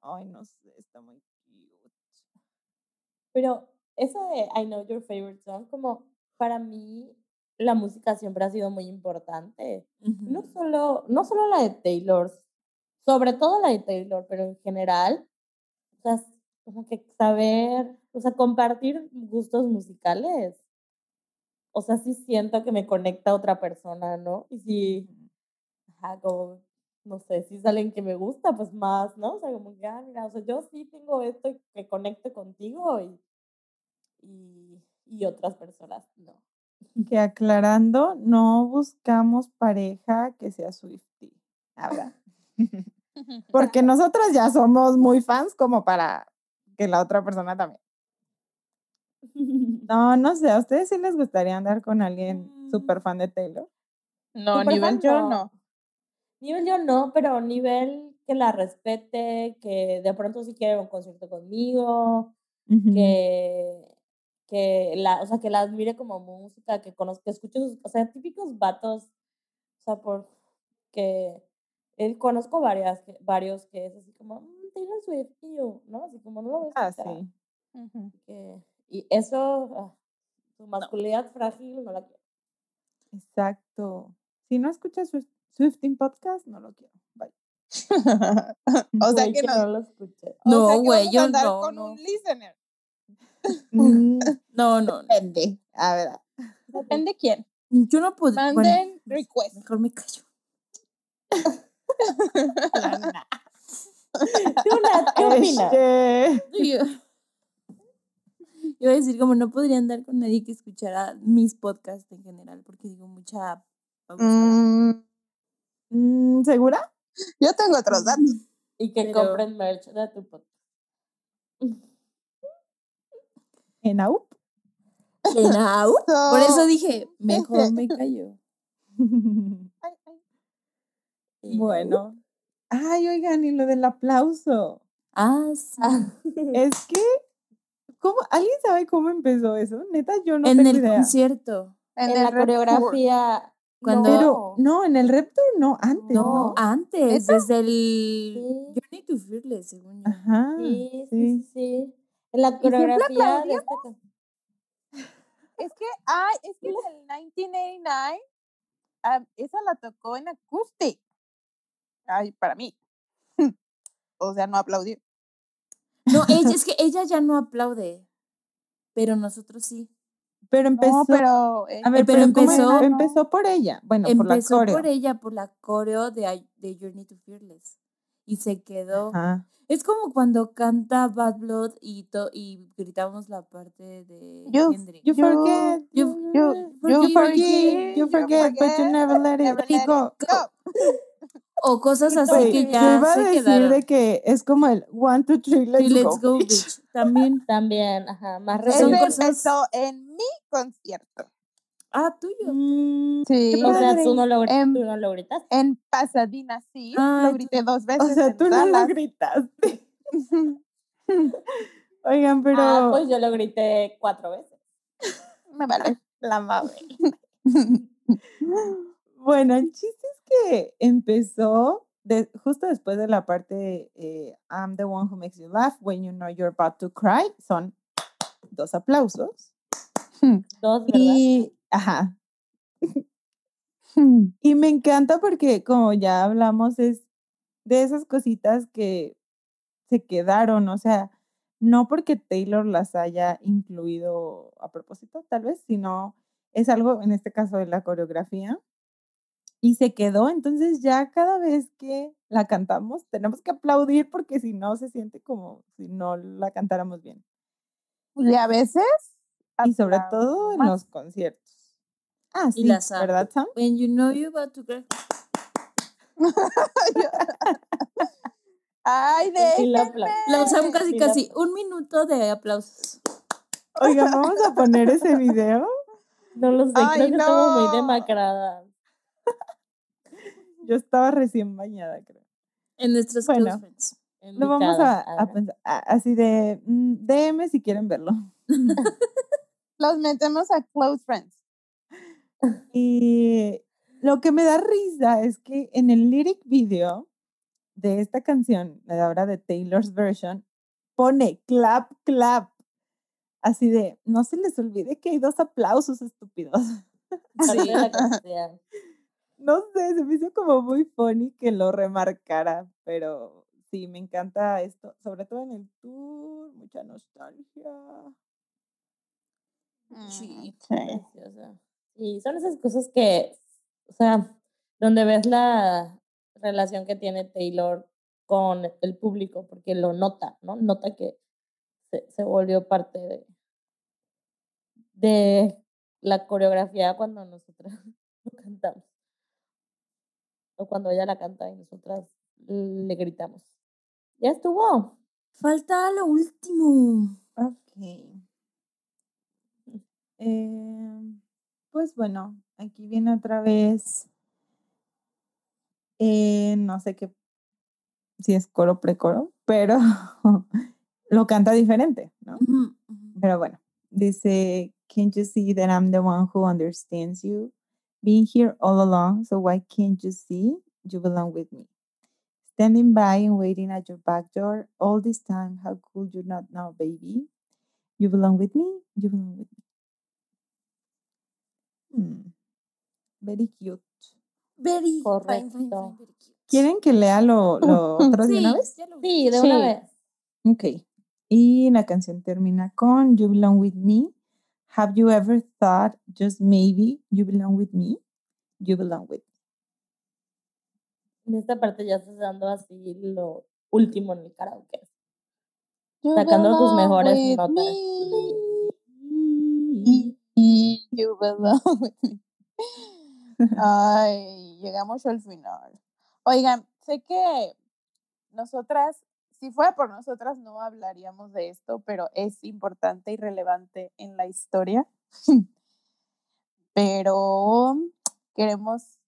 Ay, no sé, está muy cute. Pero eso de I know your favorite song, como para mí la música siempre ha sido muy importante. No Ujú. solo, no solo la de Taylor, sobre todo la de Taylor, pero en general, o sea, como que saber, o sea, compartir gustos musicales. O sea, sí siento que me conecta a otra persona, ¿no? Y si, ajá, como, no sé, si es alguien que me gusta, pues más, ¿no? O sea, como que, ah, mira, o sea, yo sí tengo esto que conecte contigo y, y, y otras personas no. Que aclarando, no buscamos pareja que sea Swiftie, ahora. Porque [laughs] nosotras ya somos muy fans como para que la otra persona también. [laughs] No, no sé, ¿a ustedes sí les gustaría andar con alguien Mm. súper fan de Taylor? No, nivel fan, yo no. no. Nivel yo no, pero nivel que la respete, que de pronto sí quiere un concierto conmigo, que, que la, o sea, que la admire como música, que conozca, que escuche sus, o sea, típicos vatos, o sea, por que eh, conozco varias, que- varios que es así como, "Mm, Taylor Swift, y yo, ¿no? Así como no lo voy a Ah, escuchar. sí. Ujú. que- y eso, ah, su masculinidad frágil, no la quiero. Exacto. Si no escuchas Swif- Swifting Podcast, no lo quiero. Bye. [laughs] o sea Güey, que no. lo escuché. o No, sea que güey, vamos a yo andar no, con no. un listener. Mm, [laughs] No, no, no. Depende. A ver. Depende quién. Yo no puedo. Manden bueno, request. Mejor me callo. [laughs] [laughs] ¿Tú, Nat, ¿Qué opinas? Este, Yo, yo iba a decir, como no podría andar con nadie que escuchara mis podcasts en general, porque digo mucha. Mm, mm, ¿Segura? yo tengo otros datos. Y que Pero- compren merch de tu podcast. ¿En AUP? En au. [laughs] Por eso dije, mejor me. [laughs] En bueno. Ay, oigan, y lo del aplauso. Ah, sí. Es que, ¿cómo? ¿Alguien sabe cómo empezó eso? Neta, yo no en tengo el idea. concierto. En, la Tour. coreografía. Cuando- Pero, no, en el Reptor no, antes, No, ¿no? antes, desde el Sí. Journey to Fearless, según yo. Ajá. Sí, sí, sí, sí. La coreografía de este Es que, ay, es que en el 1989, ah, esa la tocó en acoustic. Ay, para mí. [laughs] o sea, no aplaudió. No, ella, es [laughs] que ella ya no aplaude, pero nosotros sí. Pero empezó. No, pero. eh, a ver, pero pero, ¿cómo empezó- empezó por ella. Bueno, por la Empezó coreo. por ella, por la coreo de, de Journey to Fearless. Y se quedó. Ajá. Es como cuando canta Bad Blood y, to- y gritamos la parte de You- Kendrick. You forget. you- you, you You forget, you forget, but you never let it never let it go. go. o cosas así Güey, que ya iba a decir quedaron. de que es como el one, two, three, let's, Sí, let's go. go, bitch. También. También, ajá, más cosas- empezó en mi concierto. Ah, tuyo. Mm, Sí. O sea, tú no lo, Em, tú no lo gritaste. En Pasadena, sí. Ay, lo tú- grité dos o veces. sea, en tú no lo gritaste. [laughs] Oigan, pero Ah, pues yo lo grité cuatro veces. Me vale. la mame. [laughs] Bueno, el chiste es que empezó de- justo después de la parte eh, I'm the one who makes you laugh when you know you're about to cry. Son dos aplausos. Dos, ¿verdad? Y, ajá. [laughs] Y me encanta porque, como ya hablamos, es de esas cositas que se quedaron, o sea, no porque Taylor las haya incluido a propósito, tal vez, sino es algo, en este caso, de la coreografía, y se quedó, entonces ya cada vez que la cantamos tenemos que aplaudir porque si no se siente como si no la cantáramos bien. Y a veces. Y sobre todo en los conciertos. Ah, Y la Sam. ¿verdad, Sam? When you know you about to cry. [laughs] Ay, Sí, la usamos casi casi un minuto de aplausos. Oigan, vamos a poner ese video. No lo sé, Ay, creo que estamos muy demacradas. Yo estaba recién bañada, creo. En nuestros Bueno. close friends. Lo vamos a, pensar, a- así de mm, DM si quieren verlo. [laughs] [laughs] Los metemos a close friends. Y lo que me da risa es que en el lyric video de esta canción, de ahora de Taylor's version, pone clap, clap. Así de, no se les olvide que hay dos aplausos estúpidos. [laughs] La canción. [laughs] No sé, se me hizo como muy funny que lo remarcara, pero sí, me encanta esto, sobre todo en el tour, mucha nostalgia. Sí. Preciosa. Y son esas cosas que, o sea, donde ves la relación que tiene Taylor con el público, porque lo nota, ¿no? Nota que se, se volvió parte de, de la coreografía cuando nosotras [laughs] lo cantamos. O cuando ella la canta y nosotras le gritamos. Ya estuvo. Falta lo último. Ok. Eh, pues bueno, aquí viene otra vez. eh, no sé qué, si es coro precoro, pero [laughs] lo canta diferente, ¿no? Pero bueno, dice, Can't you see that I'm the one who understands you? Been here all along, so why can't you see you belong with me? Standing by and waiting at your back door all this time, how could you not know, baby? You belong with me, you belong with me. Hmm, Very cute. Very fine, fine, fine, Correcto. very cute. ¿Quieren que lea lo, [laughs] lo otro de una vez? Sí, de Sí. una vez. Ok. Y la canción termina con You belong with me. Have you ever thought just maybe you belong with me? You belong with En esta parte ya estás dando así lo último en el karaoke. You Sacando tus mejores notas. me. You belong with me. Ay, llegamos al final. Oigan, sé que nosotras, si fuera por nosotras, no hablaríamos de esto, pero es importante y relevante en la historia. [laughs] Pero queremos,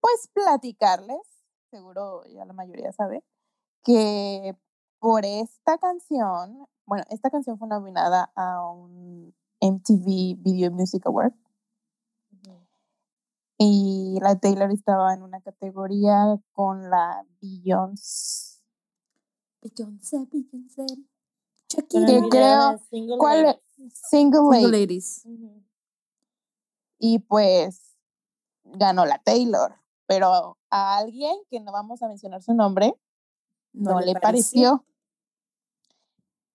pues, platicarles, seguro ya la mayoría sabe, que por esta canción, bueno, esta canción fue nominada a un MTV Video Music Award y la Taylor estaba en una categoría con la Beyoncé. Beyoncé, Beyoncé. Que creo- Single ¿cuál Ladies. Single ladies. Y pues ganó la Taylor, pero a alguien que no vamos a mencionar su nombre no, le pareció.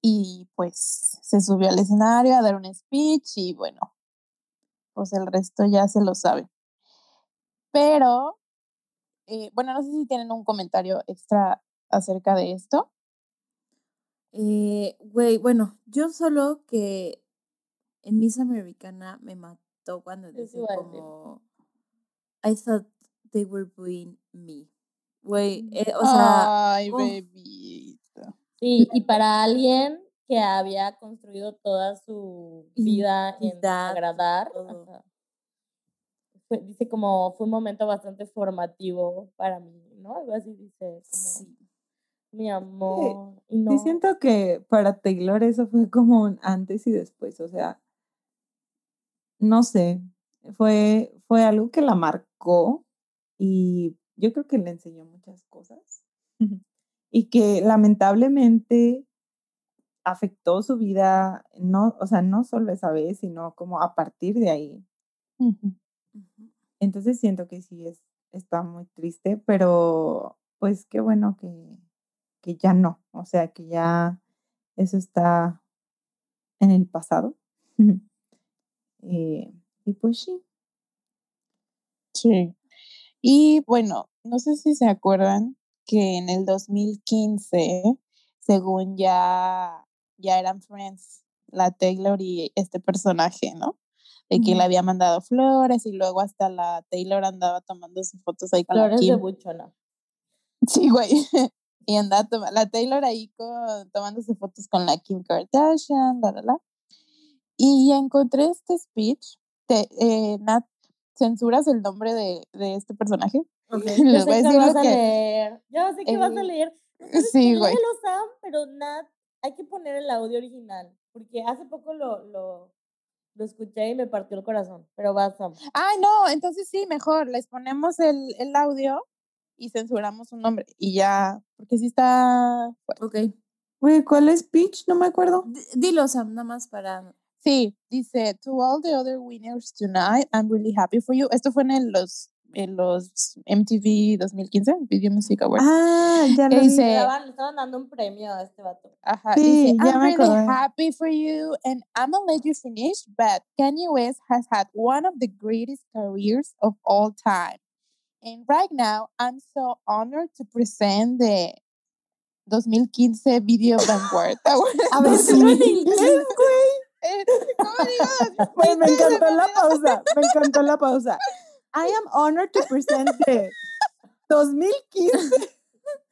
Y pues se subió al escenario a dar un speech y bueno, pues el resto ya se lo sabe. Pero, eh, bueno, no sé si tienen un comentario extra acerca de esto. Eh, güey, bueno, yo solo que en Miss Americana me mató cuando dice como I thought they were being me. Güey, Ujú. eh, o sea, Ay, uf. bebita. Sí, y para alguien que había construido toda su vida en agradar, fue- dice como fue un momento bastante formativo para mí, ¿no? Algo así dice, como, sí. mi amor, y no, Sí, siento que para Taylor eso fue como un antes y después, o sea, no sé, fue, fue algo que la marcó y yo creo que le enseñó muchas cosas [laughs] y que lamentablemente afectó su vida, no, o sea, no solo esa vez, sino como a partir de ahí. Entonces siento que sí es, está muy triste, pero pues qué bueno que, que ya no, o sea, que ya eso está en el pasado. [laughs] Eh, y pues sí. Sí. Y bueno, no sé si se acuerdan que en el 2015, según ya, ya eran friends, la Taylor y este personaje, ¿no? De que le había mandado flores y luego hasta la Taylor andaba tomando sus fotos ahí con la Flores de Kim. buchona. Sí, güey. [laughs] Y andaba la Taylor ahí con, tomándose fotos con la Kim Kardashian, la, la, la. Y encontré este speech. Te, eh, Nat, ¿censuras el nombre de, de este personaje? Ok. [laughs] Yo Les voy a que decir vas lo a que. leer. Yo sé que vas a el- leer. Sí, güey. léelo, Sam, pero Nat, hay que poner el audio original. Porque hace poco lo, lo, lo escuché y me partió el corazón. Pero va, Sam. Ay, no, entonces sí, mejor. Les ponemos el, el audio y censuramos un nombre. Y ya, porque sí está. fuerte. Ok. Güey, ¿cuál es Peach? No me acuerdo. D- Dilo, Sam, nada más para. Sí, dice, to all the other winners tonight, I'm really happy for you. Esto fue en los, en los MTV 2015, Video Music Awards. Ah, ya lo vi. dice, Le le estaban dando un premio a este vato. Ajá, Sí, dice, ya I'm really acordé. happy for you and I'm gonna let you finish, but Kanye West has had one of the greatest careers of all time. And right now, I'm so honored to present the 2015 Video Vanguard [laughs] Award. A ver, dilo en inglés, güey. Eh, ¿Cómo digo? Güey, me 2015 encantó la pausa. Me encantó la pausa. I am honored to present the 2015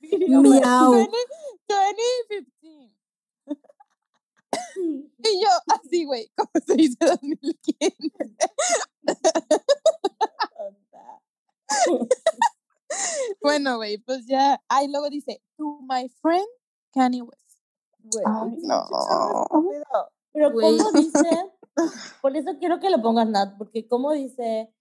Video Award. Miau. 20- 2015. Y yo, así, güey, ¿cómo se dice 2015? [laughs] Bueno, güey, pues ya. Ay, luego dice, to my friend Kanye West. Güey. Ay, no. Pero. ¿cómo dice? [laughs] Por eso quiero que lo pongas, Nat, porque ¿cómo dice?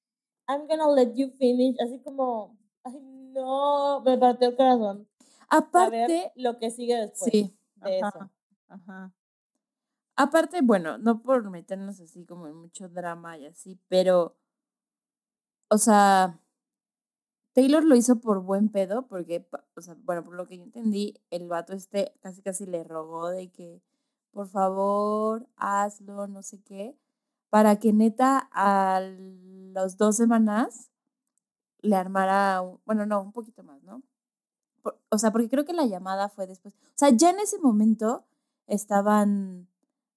I'm gonna let you finish, así como, ay, no, me partió el corazón. Aparte, lo que sigue después sí. de eso. Ajá, ajá. Aparte, bueno, no por meternos así como en mucho drama y así, pero, o sea, Taylor lo hizo por buen pedo, porque, o sea, bueno, por lo que yo entendí, el vato este casi casi le rogó de que, por favor, hazlo, no sé qué, para que neta a las dos semanas le armara, bueno, no, un poquito más, ¿no? O sea, porque creo que la llamada fue después. O sea, ya en ese momento estaban,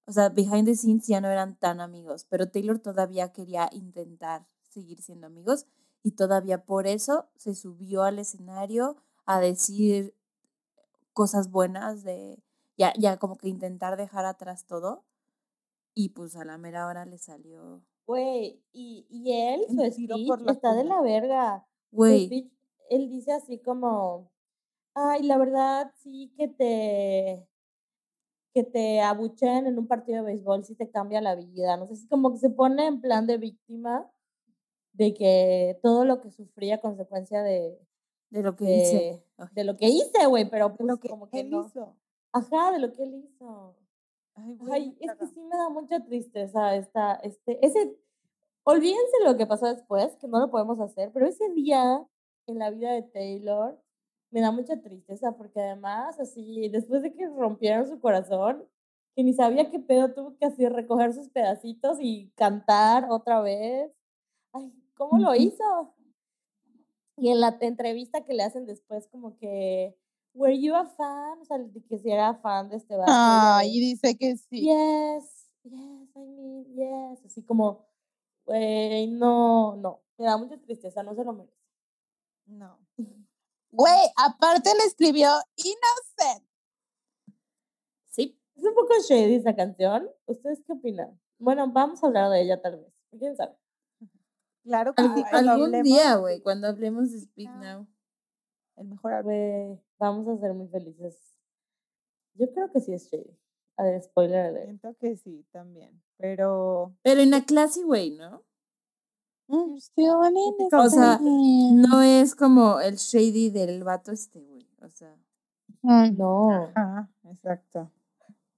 o sea, behind the scenes ya no eran tan amigos, pero Taylor todavía quería intentar seguir siendo amigos y todavía por eso se subió al escenario a decir cosas buenas de, ya, ya como que intentar dejar atrás todo y pues a la mera hora le salió, Güey, y, y él, su speech por está de la verga. Güey, él dice así como, ay, la verdad, sí que te que te abucheen en un partido de béisbol sí te cambia la vida. No sé, si como que se pone en plan de víctima de que todo lo que sufría a consecuencia de, de lo que hice. de, Ay. de lo que hice, güey, pero pues lo que como que él no. hizo. Ajá, de lo que él hizo. Ay, güey, Ay, es que sí me da mucha tristeza esta, este, ese, olvídense lo que pasó después, que no lo podemos hacer, pero ese día en la vida de Taylor me da mucha tristeza porque además, así, después de que rompieron su corazón, que ni sabía qué pedo, tuvo que así recoger sus pedacitos y cantar otra vez. Ay, ¿cómo lo hizo? Y en la entrevista que le hacen después, como que, ¿were you a fan? O sea, que si era fan de este vato. de, y dice que sí. Yes, yes, I mean, yes. Así como, güey, no, no. Me da mucha tristeza, no se lo merece. No. [laughs] Güey, aparte le escribió Innocent. Sí, Es un poco shady esa canción. ¿Ustedes qué opinan? Bueno, vamos a hablar de ella tal vez. ¿Quién sabe? Claro que sí, algún hablemos día, güey, cuando hablemos de Speak Ah. Now. El mejor álbum. Güey, vamos a ser muy felices. Yo creo que sí es shady. A ver, spoiler alert. Siento que sí, también. Pero Pero en a classy way, ¿no? An O sea. No es como el shady del vato este, güey. O sea, Mm, No. Ajá, exacto.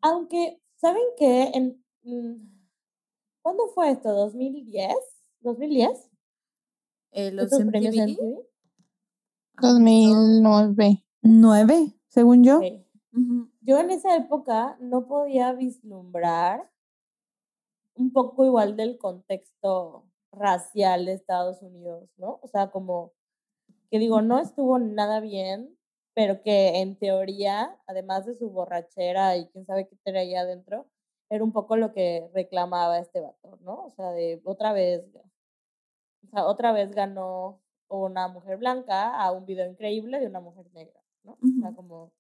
Aunque, ¿saben qué? En, mm, ¿Cuándo fue esto? ¿2010? ¿2010? eh, los ¿Estos premios MTV. MTV? 2009. ¿Nueve, según yo? Yo en esa época no podía vislumbrar un poco igual del contexto racial de Estados Unidos, ¿no? O sea, como que digo, no estuvo nada bien, pero que en teoría, además de su borrachera y quién sabe qué traía adentro, era un poco lo que reclamaba este vato, ¿no? O sea, de otra vez, o sea, otra vez ganó una mujer blanca a un video increíble de una mujer negra, ¿no? O sea, como...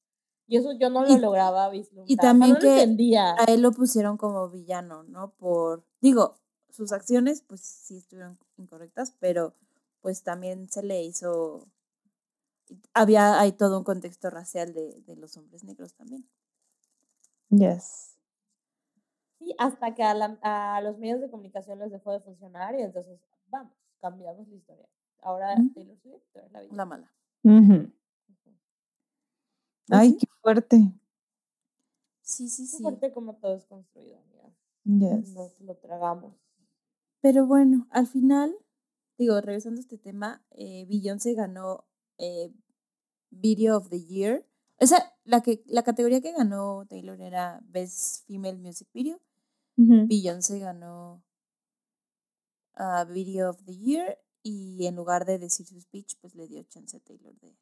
Y eso yo no lo Y- lograba vislumbrar. sea, también no que entendía. A él lo pusieron como villano, ¿no? Por, digo, sus acciones pues sí estuvieron incorrectas, pero pues también se le hizo, había, hay todo un contexto racial de, de los hombres negros también. Yes. Sí, hasta que a, la- a los medios de comunicación les dejó de funcionar y entonces, vamos, cambiamos la historia. Ahora. Taylor Swift es la mala. Ay, qué fuerte. Sí, sí, sí. fuerte como todo es construido, amiga. Yes. Nos lo tragamos. Pero bueno, al final, digo, regresando a este tema, eh, Beyoncé ganó eh, Video of the Year. O sea, la, que, la categoría que ganó Taylor era Best Female Music Video. Ujú. Beyoncé ganó ah, Video of the Year y en lugar de decir su speech, pues le dio chance a Taylor de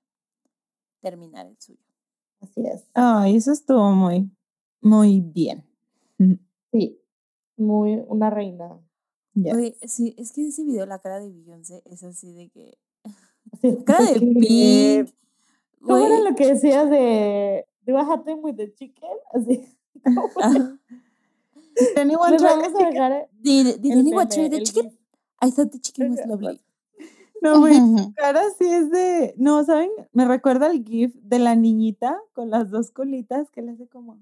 terminar el suyo. Así es. Ay, eso estuvo muy, muy bien. [laughs] Sí. Muy una reina. Yes. Oye, sí, es que ese video, la cara de Beyoncé es así de que... [laughs] [laughs] Cara de pink. ¿Cómo era lo que decías de Do I have time with the chicken? Así. ¿Cómo Did anyone try the chicken? dejar Did, did anyone try the chicken? I thought the chicken was lovely. No, [laughs] güey, su cara sí es de. No, ¿saben? Me recuerda al GIF de la niñita con las dos colitas que le hace como.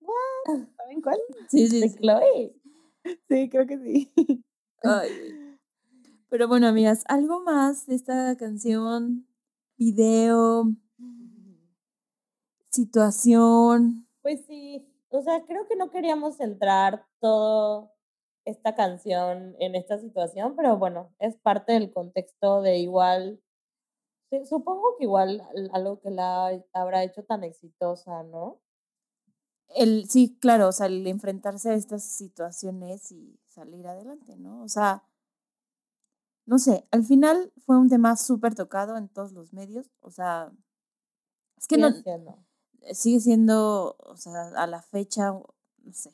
"What?". ¿Saben cuál? Sí, sí, De sí. Chloe. Sí, creo que sí. Ay. Pero bueno, amigas, algo más de esta canción, video, situación. Pues sí, o sea, creo que no queríamos centrar todo esta canción en esta situación, pero bueno, es parte del contexto de igual, supongo que igual al- algo que la habrá hecho tan exitosa, ¿no? El, sí, claro, o sea, el enfrentarse a estas situaciones y salir adelante, ¿no? O sea, no sé, al final fue un tema súper tocado en todos los medios, o sea, es que no, Sigue siendo. sigue siendo, o sea, a la fecha, no sé.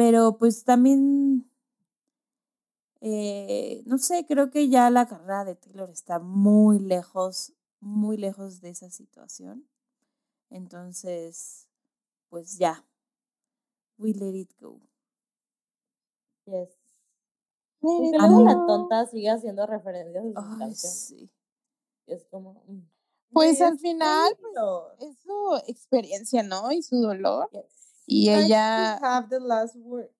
Pero pues también, eh, no sé, creo que ya la carrera de Taylor está muy lejos, muy lejos de esa situación. Entonces, pues ya, we let it go. Yes. It luego la tonta sigue haciendo referencias a canciones. sí. Es como, mm, Pues al final, pues, es su experiencia, ¿no? Y su dolor. yes. Y ella, have the last word.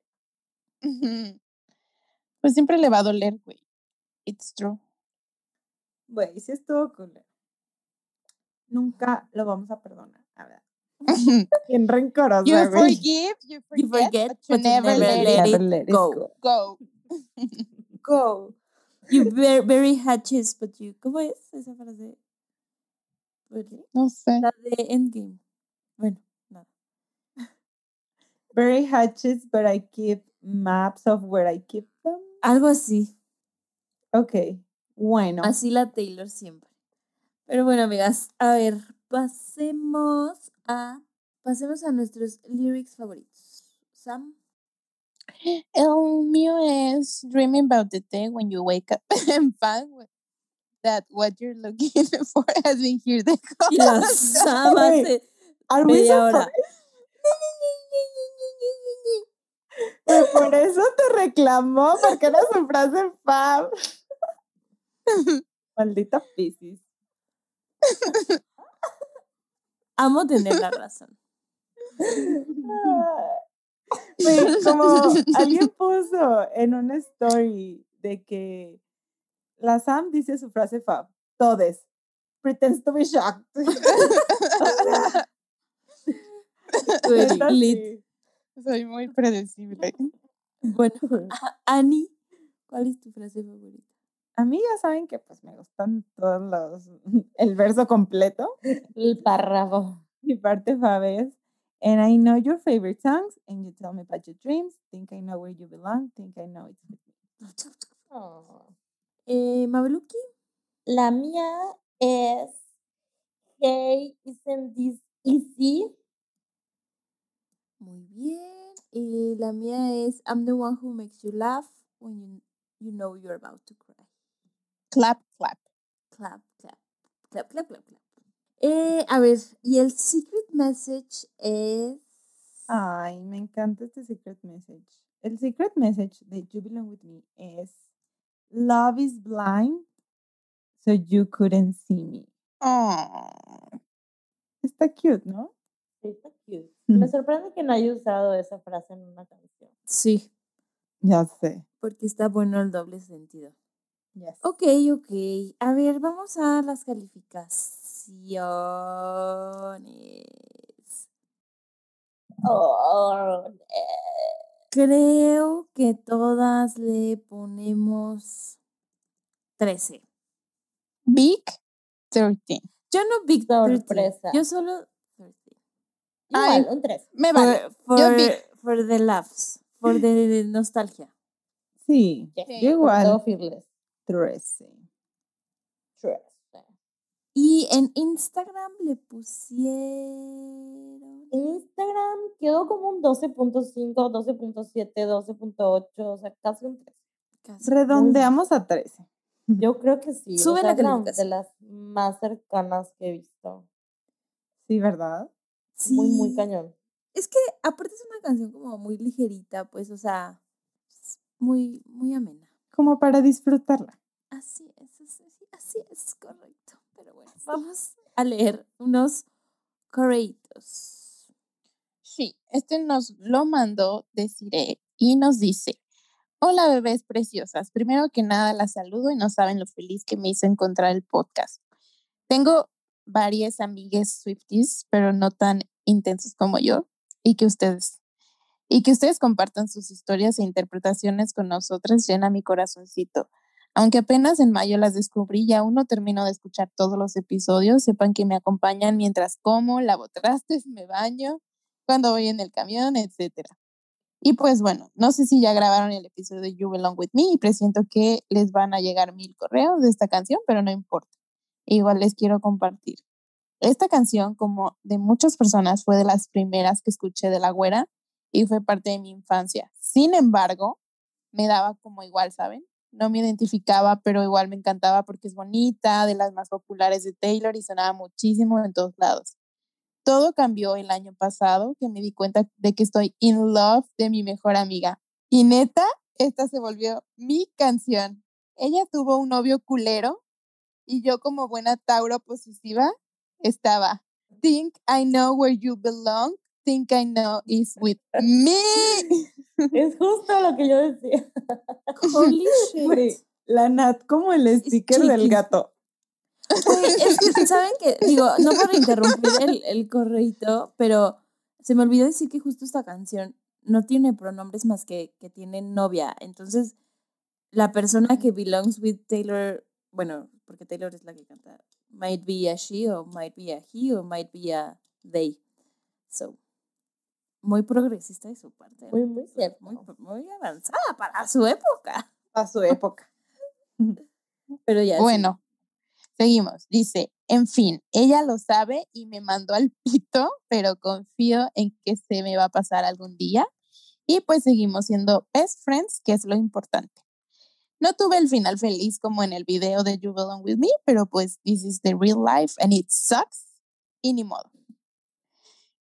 ujú, pues siempre le va a doler, güey. It's true. Güey, sí estuvo cool. Nunca lo vamos a perdonar, la verdad. [laughs] [laughs] Bien rencorosa, you güey. forgive, you You forget, forget, but you but you never never let let it let go. go. go. [laughs] You very, very hatches, but you, ¿cómo es esa frase? No sé. La de Endgame. Bueno. Very hatches, but I keep maps of where I keep them. Algo así. Ok, bueno. Así la Taylor siempre. Pero bueno, amigas, a ver, pasemos a pasemos a nuestros lyrics favoritos. Sam. El mío es dreaming about the day when you wake up [laughs] and find that what you're looking [laughs] for has been here the Y la whole Sam Wait. hace Are we media Güey, por eso te reclamó, porque era su frase fab. [laughs] Maldita Pisces. [laughs] Amo tener la razón. Como alguien puso en una story de que la Sam dice su frase fab, todes, pretends to be shocked. [laughs] Lit. Soy muy predecible. Bueno, [laughs] Ani, ¿cuál es tu frase favorita? A mí ya saben que pues me gustan todos los, [laughs] el verso completo. El párrafo. Mi parte fab es, and I know your favorite songs, and you tell me about your dreams, think I know where you belong, think I know it's with me. Oh. Eh, Mabeluki, La mía es Hey, isn't this easy? Muy bien. Y la mía es I'm the one who makes you laugh when you, you know you're about to cry. Clap, clap. Clap, clap, clap, clap, clap, clap. Eh, a ver, y el secret message es... Ay, me encanta este secret message. El secret message de You Belong With Me es, love is blind, so you couldn't see me. Oh. Está cute, ¿no? Sí, está cute. Me sorprende que no haya usado esa frase en una canción. Sí, Ya sé. porque está bueno el doble sentido. Yes. Ok, ok. A ver, vamos a las calificaciones. Oh, Creo que todas le ponemos 13. Big 13. Yo no Big 13. Sorpresa. Yo solo 13. Igual, Ay. un 3. Me vale. For, for- for the laughs. For the [laughs] nostalgia. Sí, Sí. yo igual. Fearless. 13. Tres. Y en Instagram le pusieron. En Instagram quedó como un 12.5, 12.7, 12.8, o sea, casi un 3. casi. Redondeamos a 13. [laughs] Yo creo que sí. o Sube sea, la de las más cercanas que he visto. Sí, ¿verdad? Muy, muy cañón. Es que aparte es una canción como muy ligerita, pues, o sea, muy, muy amena. Como para disfrutarla. Así es, así, así es, correcto. Pero bueno, vamos a leer unos correitos. Sí, este nos lo mandó Desiree y nos dice, hola bebés preciosas, primero que nada las saludo y no saben lo feliz que me hizo encontrar el podcast. Tengo varias amigues Swifties, pero no tan intensos como yo y que ustedes. Y que ustedes compartan sus historias e interpretaciones con nosotras llena mi corazoncito. Aunque apenas en mayo las descubrí y aún no termino de escuchar todos los episodios, sepan que me acompañan mientras como, lavo trastes, [laughs] me baño, cuando voy en el camión, etcétera. Y pues bueno, no sé si ya grabaron el episodio de You Belong With Me y presiento que les van a llegar mil correos de esta canción, pero no importa. Igual les quiero compartir. Esta canción, como de muchas personas, fue de las primeras que escuché de la güera y fue parte de mi infancia. Sin embargo, me daba como igual, ¿saben? No me identificaba, pero igual me encantaba porque es bonita, de las más populares de Taylor y sonaba muchísimo en todos lados. Todo cambió el año pasado, que me di cuenta de que estoy in love de mi mejor amiga. Y neta, esta se volvió mi canción. Ella tuvo un novio culero y yo como buena Tauro posesiva estaba, think I know where you belong, think I know is with me. [laughs] Es justo lo que yo decía. Holy [laughs] shit. La Nat como el sticker del gato. Güey, es que, ¿saben qué? Digo, no por interrumpir el, el correito, pero se me olvidó decir que justo esta canción no tiene pronombres más que que tiene novia. Entonces, la persona que belongs with Taylor, bueno, porque Taylor es la que canta, might be a she, o might be a he, o might be a they. So, muy progresista de su parte. Muy, muy cierto. Muy, muy avanzada para su época. A su época. [laughs] Pero ya. sí. Bueno, seguimos. Dice, en fin, ella lo sabe y me mandó al pito, pero confío en que se me va a pasar algún día. Y pues seguimos siendo best friends, que es lo importante. No tuve el final feliz como en el video de You Belong With Me, pero pues this is the real life and it sucks. Y ni modo.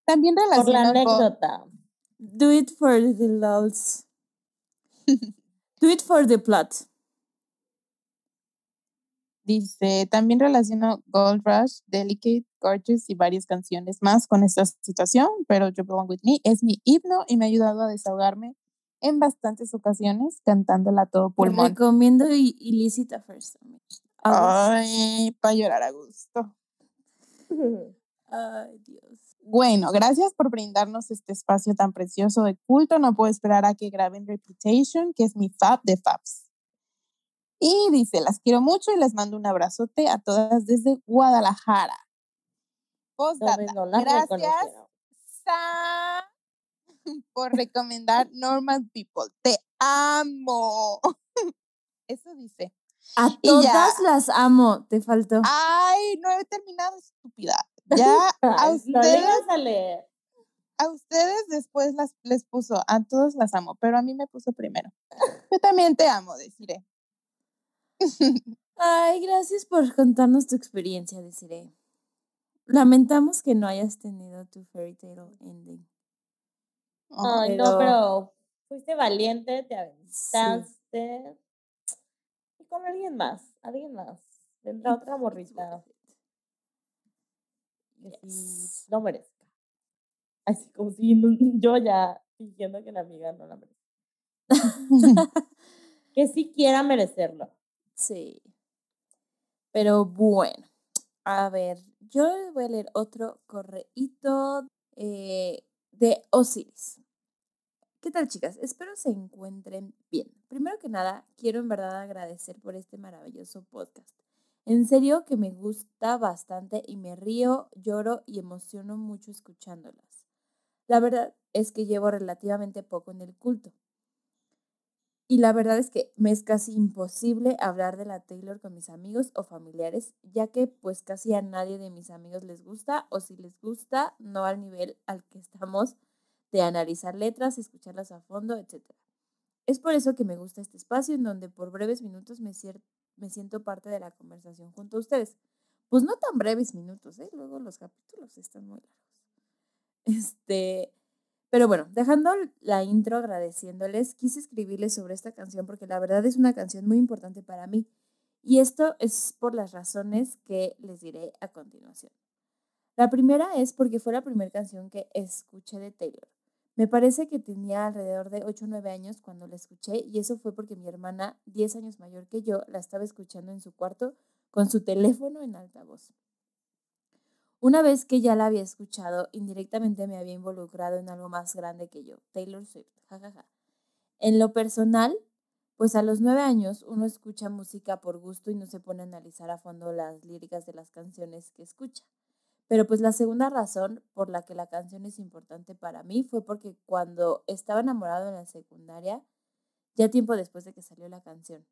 También Por la con- anécdota. Do it for the lols. Do it for the plot. Dice, también relaciono Gold Rush, Delicate, Gorgeous y varias canciones más con esta situación, pero You Belong With Me es mi himno y me ha ayudado a desahogarme en bastantes ocasiones cantándola a todo Te pulmón. recomiendo i- Illicita First. Ay, para llorar a gusto. [laughs] Ay, Dios. Bueno, gracias por brindarnos este espacio tan precioso de culto. No puedo esperar a que graben Reputation, que es mi fab de fabs. Y dice, las quiero mucho y les mando un abrazote a todas desde Guadalajara. Postdata, no gracias. Sa, [laughs] por recomendar Normal People. Te amo. [laughs] Eso dice. A Y ya. todas las amo. Te faltó. Ay, no he terminado, estúpida. Ya [laughs] a No ustedes a leer. A ustedes después las, les puso, a todos las amo, pero a mí me puso primero. Yo también te amo, deciré. Ay, gracias por contarnos tu experiencia, Desiree. Lamentamos que no hayas tenido tu fairy tale ending. Ay, Pero- no, pero fuiste valiente, te aventaste. Y con alguien más, alguien más. Vendrá otra morrita que sí Yes. lo merezca. Así como si no- [laughs] yo ya fingiendo que la amiga no la merece. [laughs] Que sí quiera merecerlo. Sí. Pero bueno, a ver, yo les voy a leer otro correíto eh, de Osiris. ¿Qué tal, chicas? Espero se encuentren bien. Primero que nada, quiero en verdad agradecer por este maravilloso podcast. En serio que me gusta bastante y me río, lloro y emociono mucho escuchándolas. La verdad es que llevo relativamente poco en el culto. Y la verdad es que me es casi imposible hablar de la Taylor con mis amigos o familiares, ya que pues casi a nadie de mis amigos les gusta o si les gusta, no al nivel al que estamos de analizar letras, escucharlas a fondo, etc. Es por eso que me gusta este espacio en donde por breves minutos me, me siento parte de la conversación junto a ustedes. Pues no tan breves minutos, ¿eh? Luego los capítulos están muy largos. Este, pero bueno, dejando la intro agradeciéndoles, quise escribirles sobre esta canción porque la verdad es una canción muy importante para mí. Y esto es por las razones que les diré a continuación. La primera es porque fue la primera canción que escuché de Taylor. Me parece que tenía alrededor de 8 o 9 años cuando la escuché y eso fue porque mi hermana, 10 años mayor que yo, la estaba escuchando en su cuarto con su teléfono en altavoz. Una vez que ya la había escuchado, indirectamente me había involucrado en algo más grande que yo, Taylor Swift. En lo personal, pues a los nueve años uno escucha música por gusto y no se pone a analizar a fondo las líricas de las canciones que escucha. Pero pues la segunda razón por la que la canción es importante para mí fue porque cuando estaba enamorado en la secundaria, ya tiempo después de que salió la canción,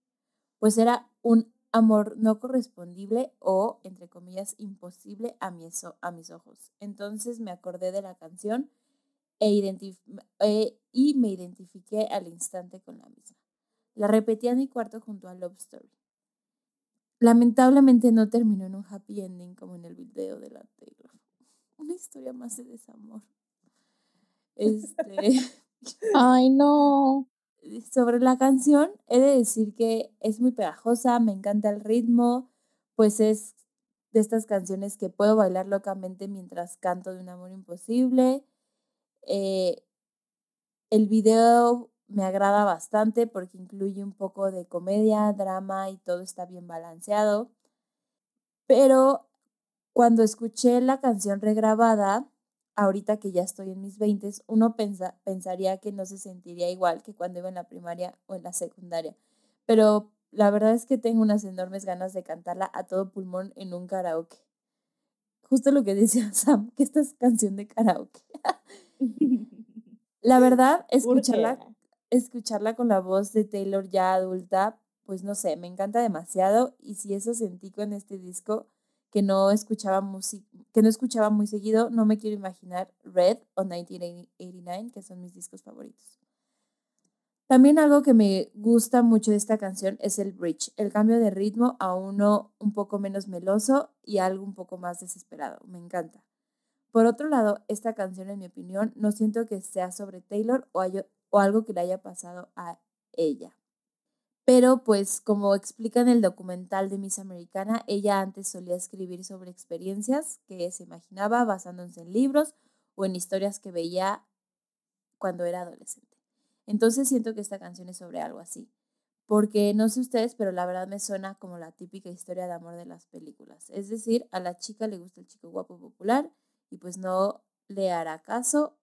pues era un amor no correspondible o, entre comillas, imposible a, mi a mis ojos. Entonces me acordé de la canción e eh, y me identifiqué al instante con la misma. La repetí en mi cuarto junto a Love Story. Lamentablemente no terminó en un happy ending como en el video de la Taylor. [laughs] Una historia más de desamor. Este, [laughs] Ay, no. Sobre la canción, he de decir que es muy pegajosa, me encanta el ritmo, pues es de estas canciones que puedo bailar locamente mientras canto de un amor imposible. Eh, el video me agrada bastante porque incluye un poco de comedia, drama y todo está bien balanceado. Pero cuando escuché la canción regrabada, ahorita que ya estoy en mis 20, uno pensa- pensaría que no se sentiría igual que cuando iba en la primaria o en la secundaria. Pero la verdad es que tengo unas enormes ganas de cantarla a todo pulmón en un karaoke. Justo lo que [laughs] decía Sam, que esta es canción de karaoke. La [laughs] verdad, escucharla, escucharla con la voz de Taylor ya adulta, pues no sé, me encanta demasiado y si eso sentí con este disco que no escuchaba que no escuchaba muy seguido, no me quiero imaginar Red o 1989, que son mis discos favoritos. También algo que me gusta mucho de esta canción es el bridge, el cambio de ritmo a uno un poco menos meloso y algo un poco más desesperado. Me encanta. Por otro lado, esta canción, en mi opinión, no siento que sea sobre Taylor o, o algo que le haya pasado a ella. Pero pues como explica en el documental de Miss Americana, ella antes solía escribir sobre experiencias que se imaginaba basándose en libros o en historias que veía cuando era adolescente. Entonces siento que esta canción es sobre algo así. Porque no sé ustedes, pero la verdad me suena como la típica historia de amor de las películas. Es decir, a la chica le gusta el chico guapo popular y pues no le hará caso.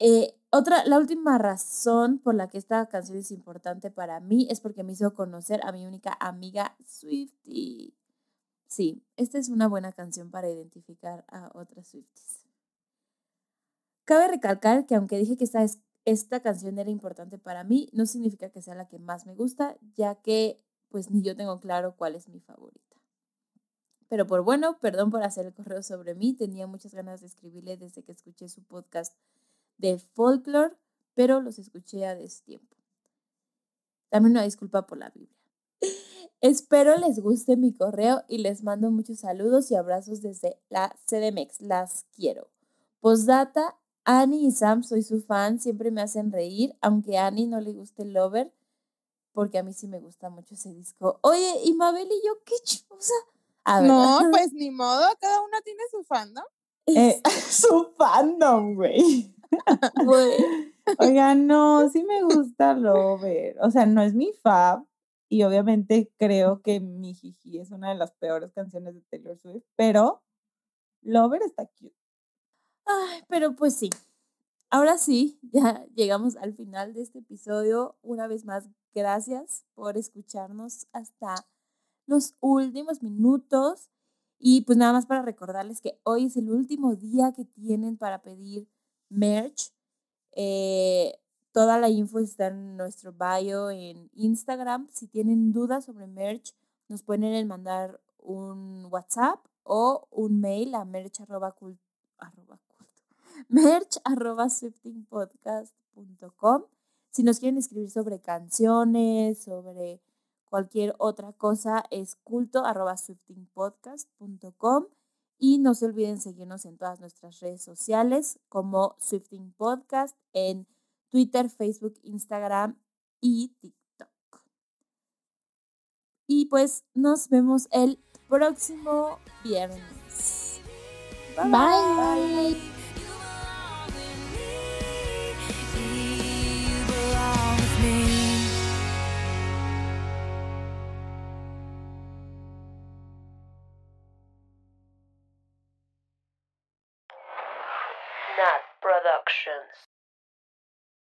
Eh, otra, la última razón por la que esta canción es importante para mí es porque me hizo conocer a mi única amiga Swifty. Sí, esta es una buena canción para identificar a otras Swifties. Cabe recalcar que aunque dije que esta, esta canción era importante para mí, no significa que sea la que más me gusta, ya que pues ni yo tengo claro cuál es mi favorita. Pero por bueno, perdón por hacer el correo sobre mí, tenía muchas ganas de escribirle desde que escuché su podcast de folklore, pero los escuché a destiempo. También una disculpa por la Biblia. [laughs] Espero les guste mi correo y les mando muchos saludos y abrazos desde la CDMX. Las quiero. Postdata, Annie y Sam, soy su fan, siempre me hacen reír, aunque a Annie no le guste el Lover, porque a mí sí me gusta mucho ese disco. Oye, y Mabel y yo, qué chusa. no, [laughs] pues ni modo, cada uno tiene su fandom. Eh, [laughs] su fandom, güey. Oiga, no, sí me gusta Lover. O sea, no es mi fab. Y obviamente creo que Mi Jiji es una de las peores canciones de Taylor Swift, pero Lover está cute. Ay, pero pues sí. Ahora sí, ya llegamos al final de este episodio. Una vez más, gracias por escucharnos hasta los últimos minutos. Y pues nada más para recordarles que hoy es el último día que tienen para pedir merch. Eh, toda la info está en nuestro bio en Instagram. Si tienen dudas sobre merch, nos pueden mandar un WhatsApp o un mail a merch arroba [laughs] merch arroba Si nos quieren escribir sobre canciones, sobre cualquier otra cosa, es culto arroba swiftingpodcast.com. Y no se olviden seguirnos en todas nuestras redes sociales como Swifting Podcast en Twitter, Facebook, Instagram y TikTok. Y pues nos vemos el próximo viernes. bye. bye.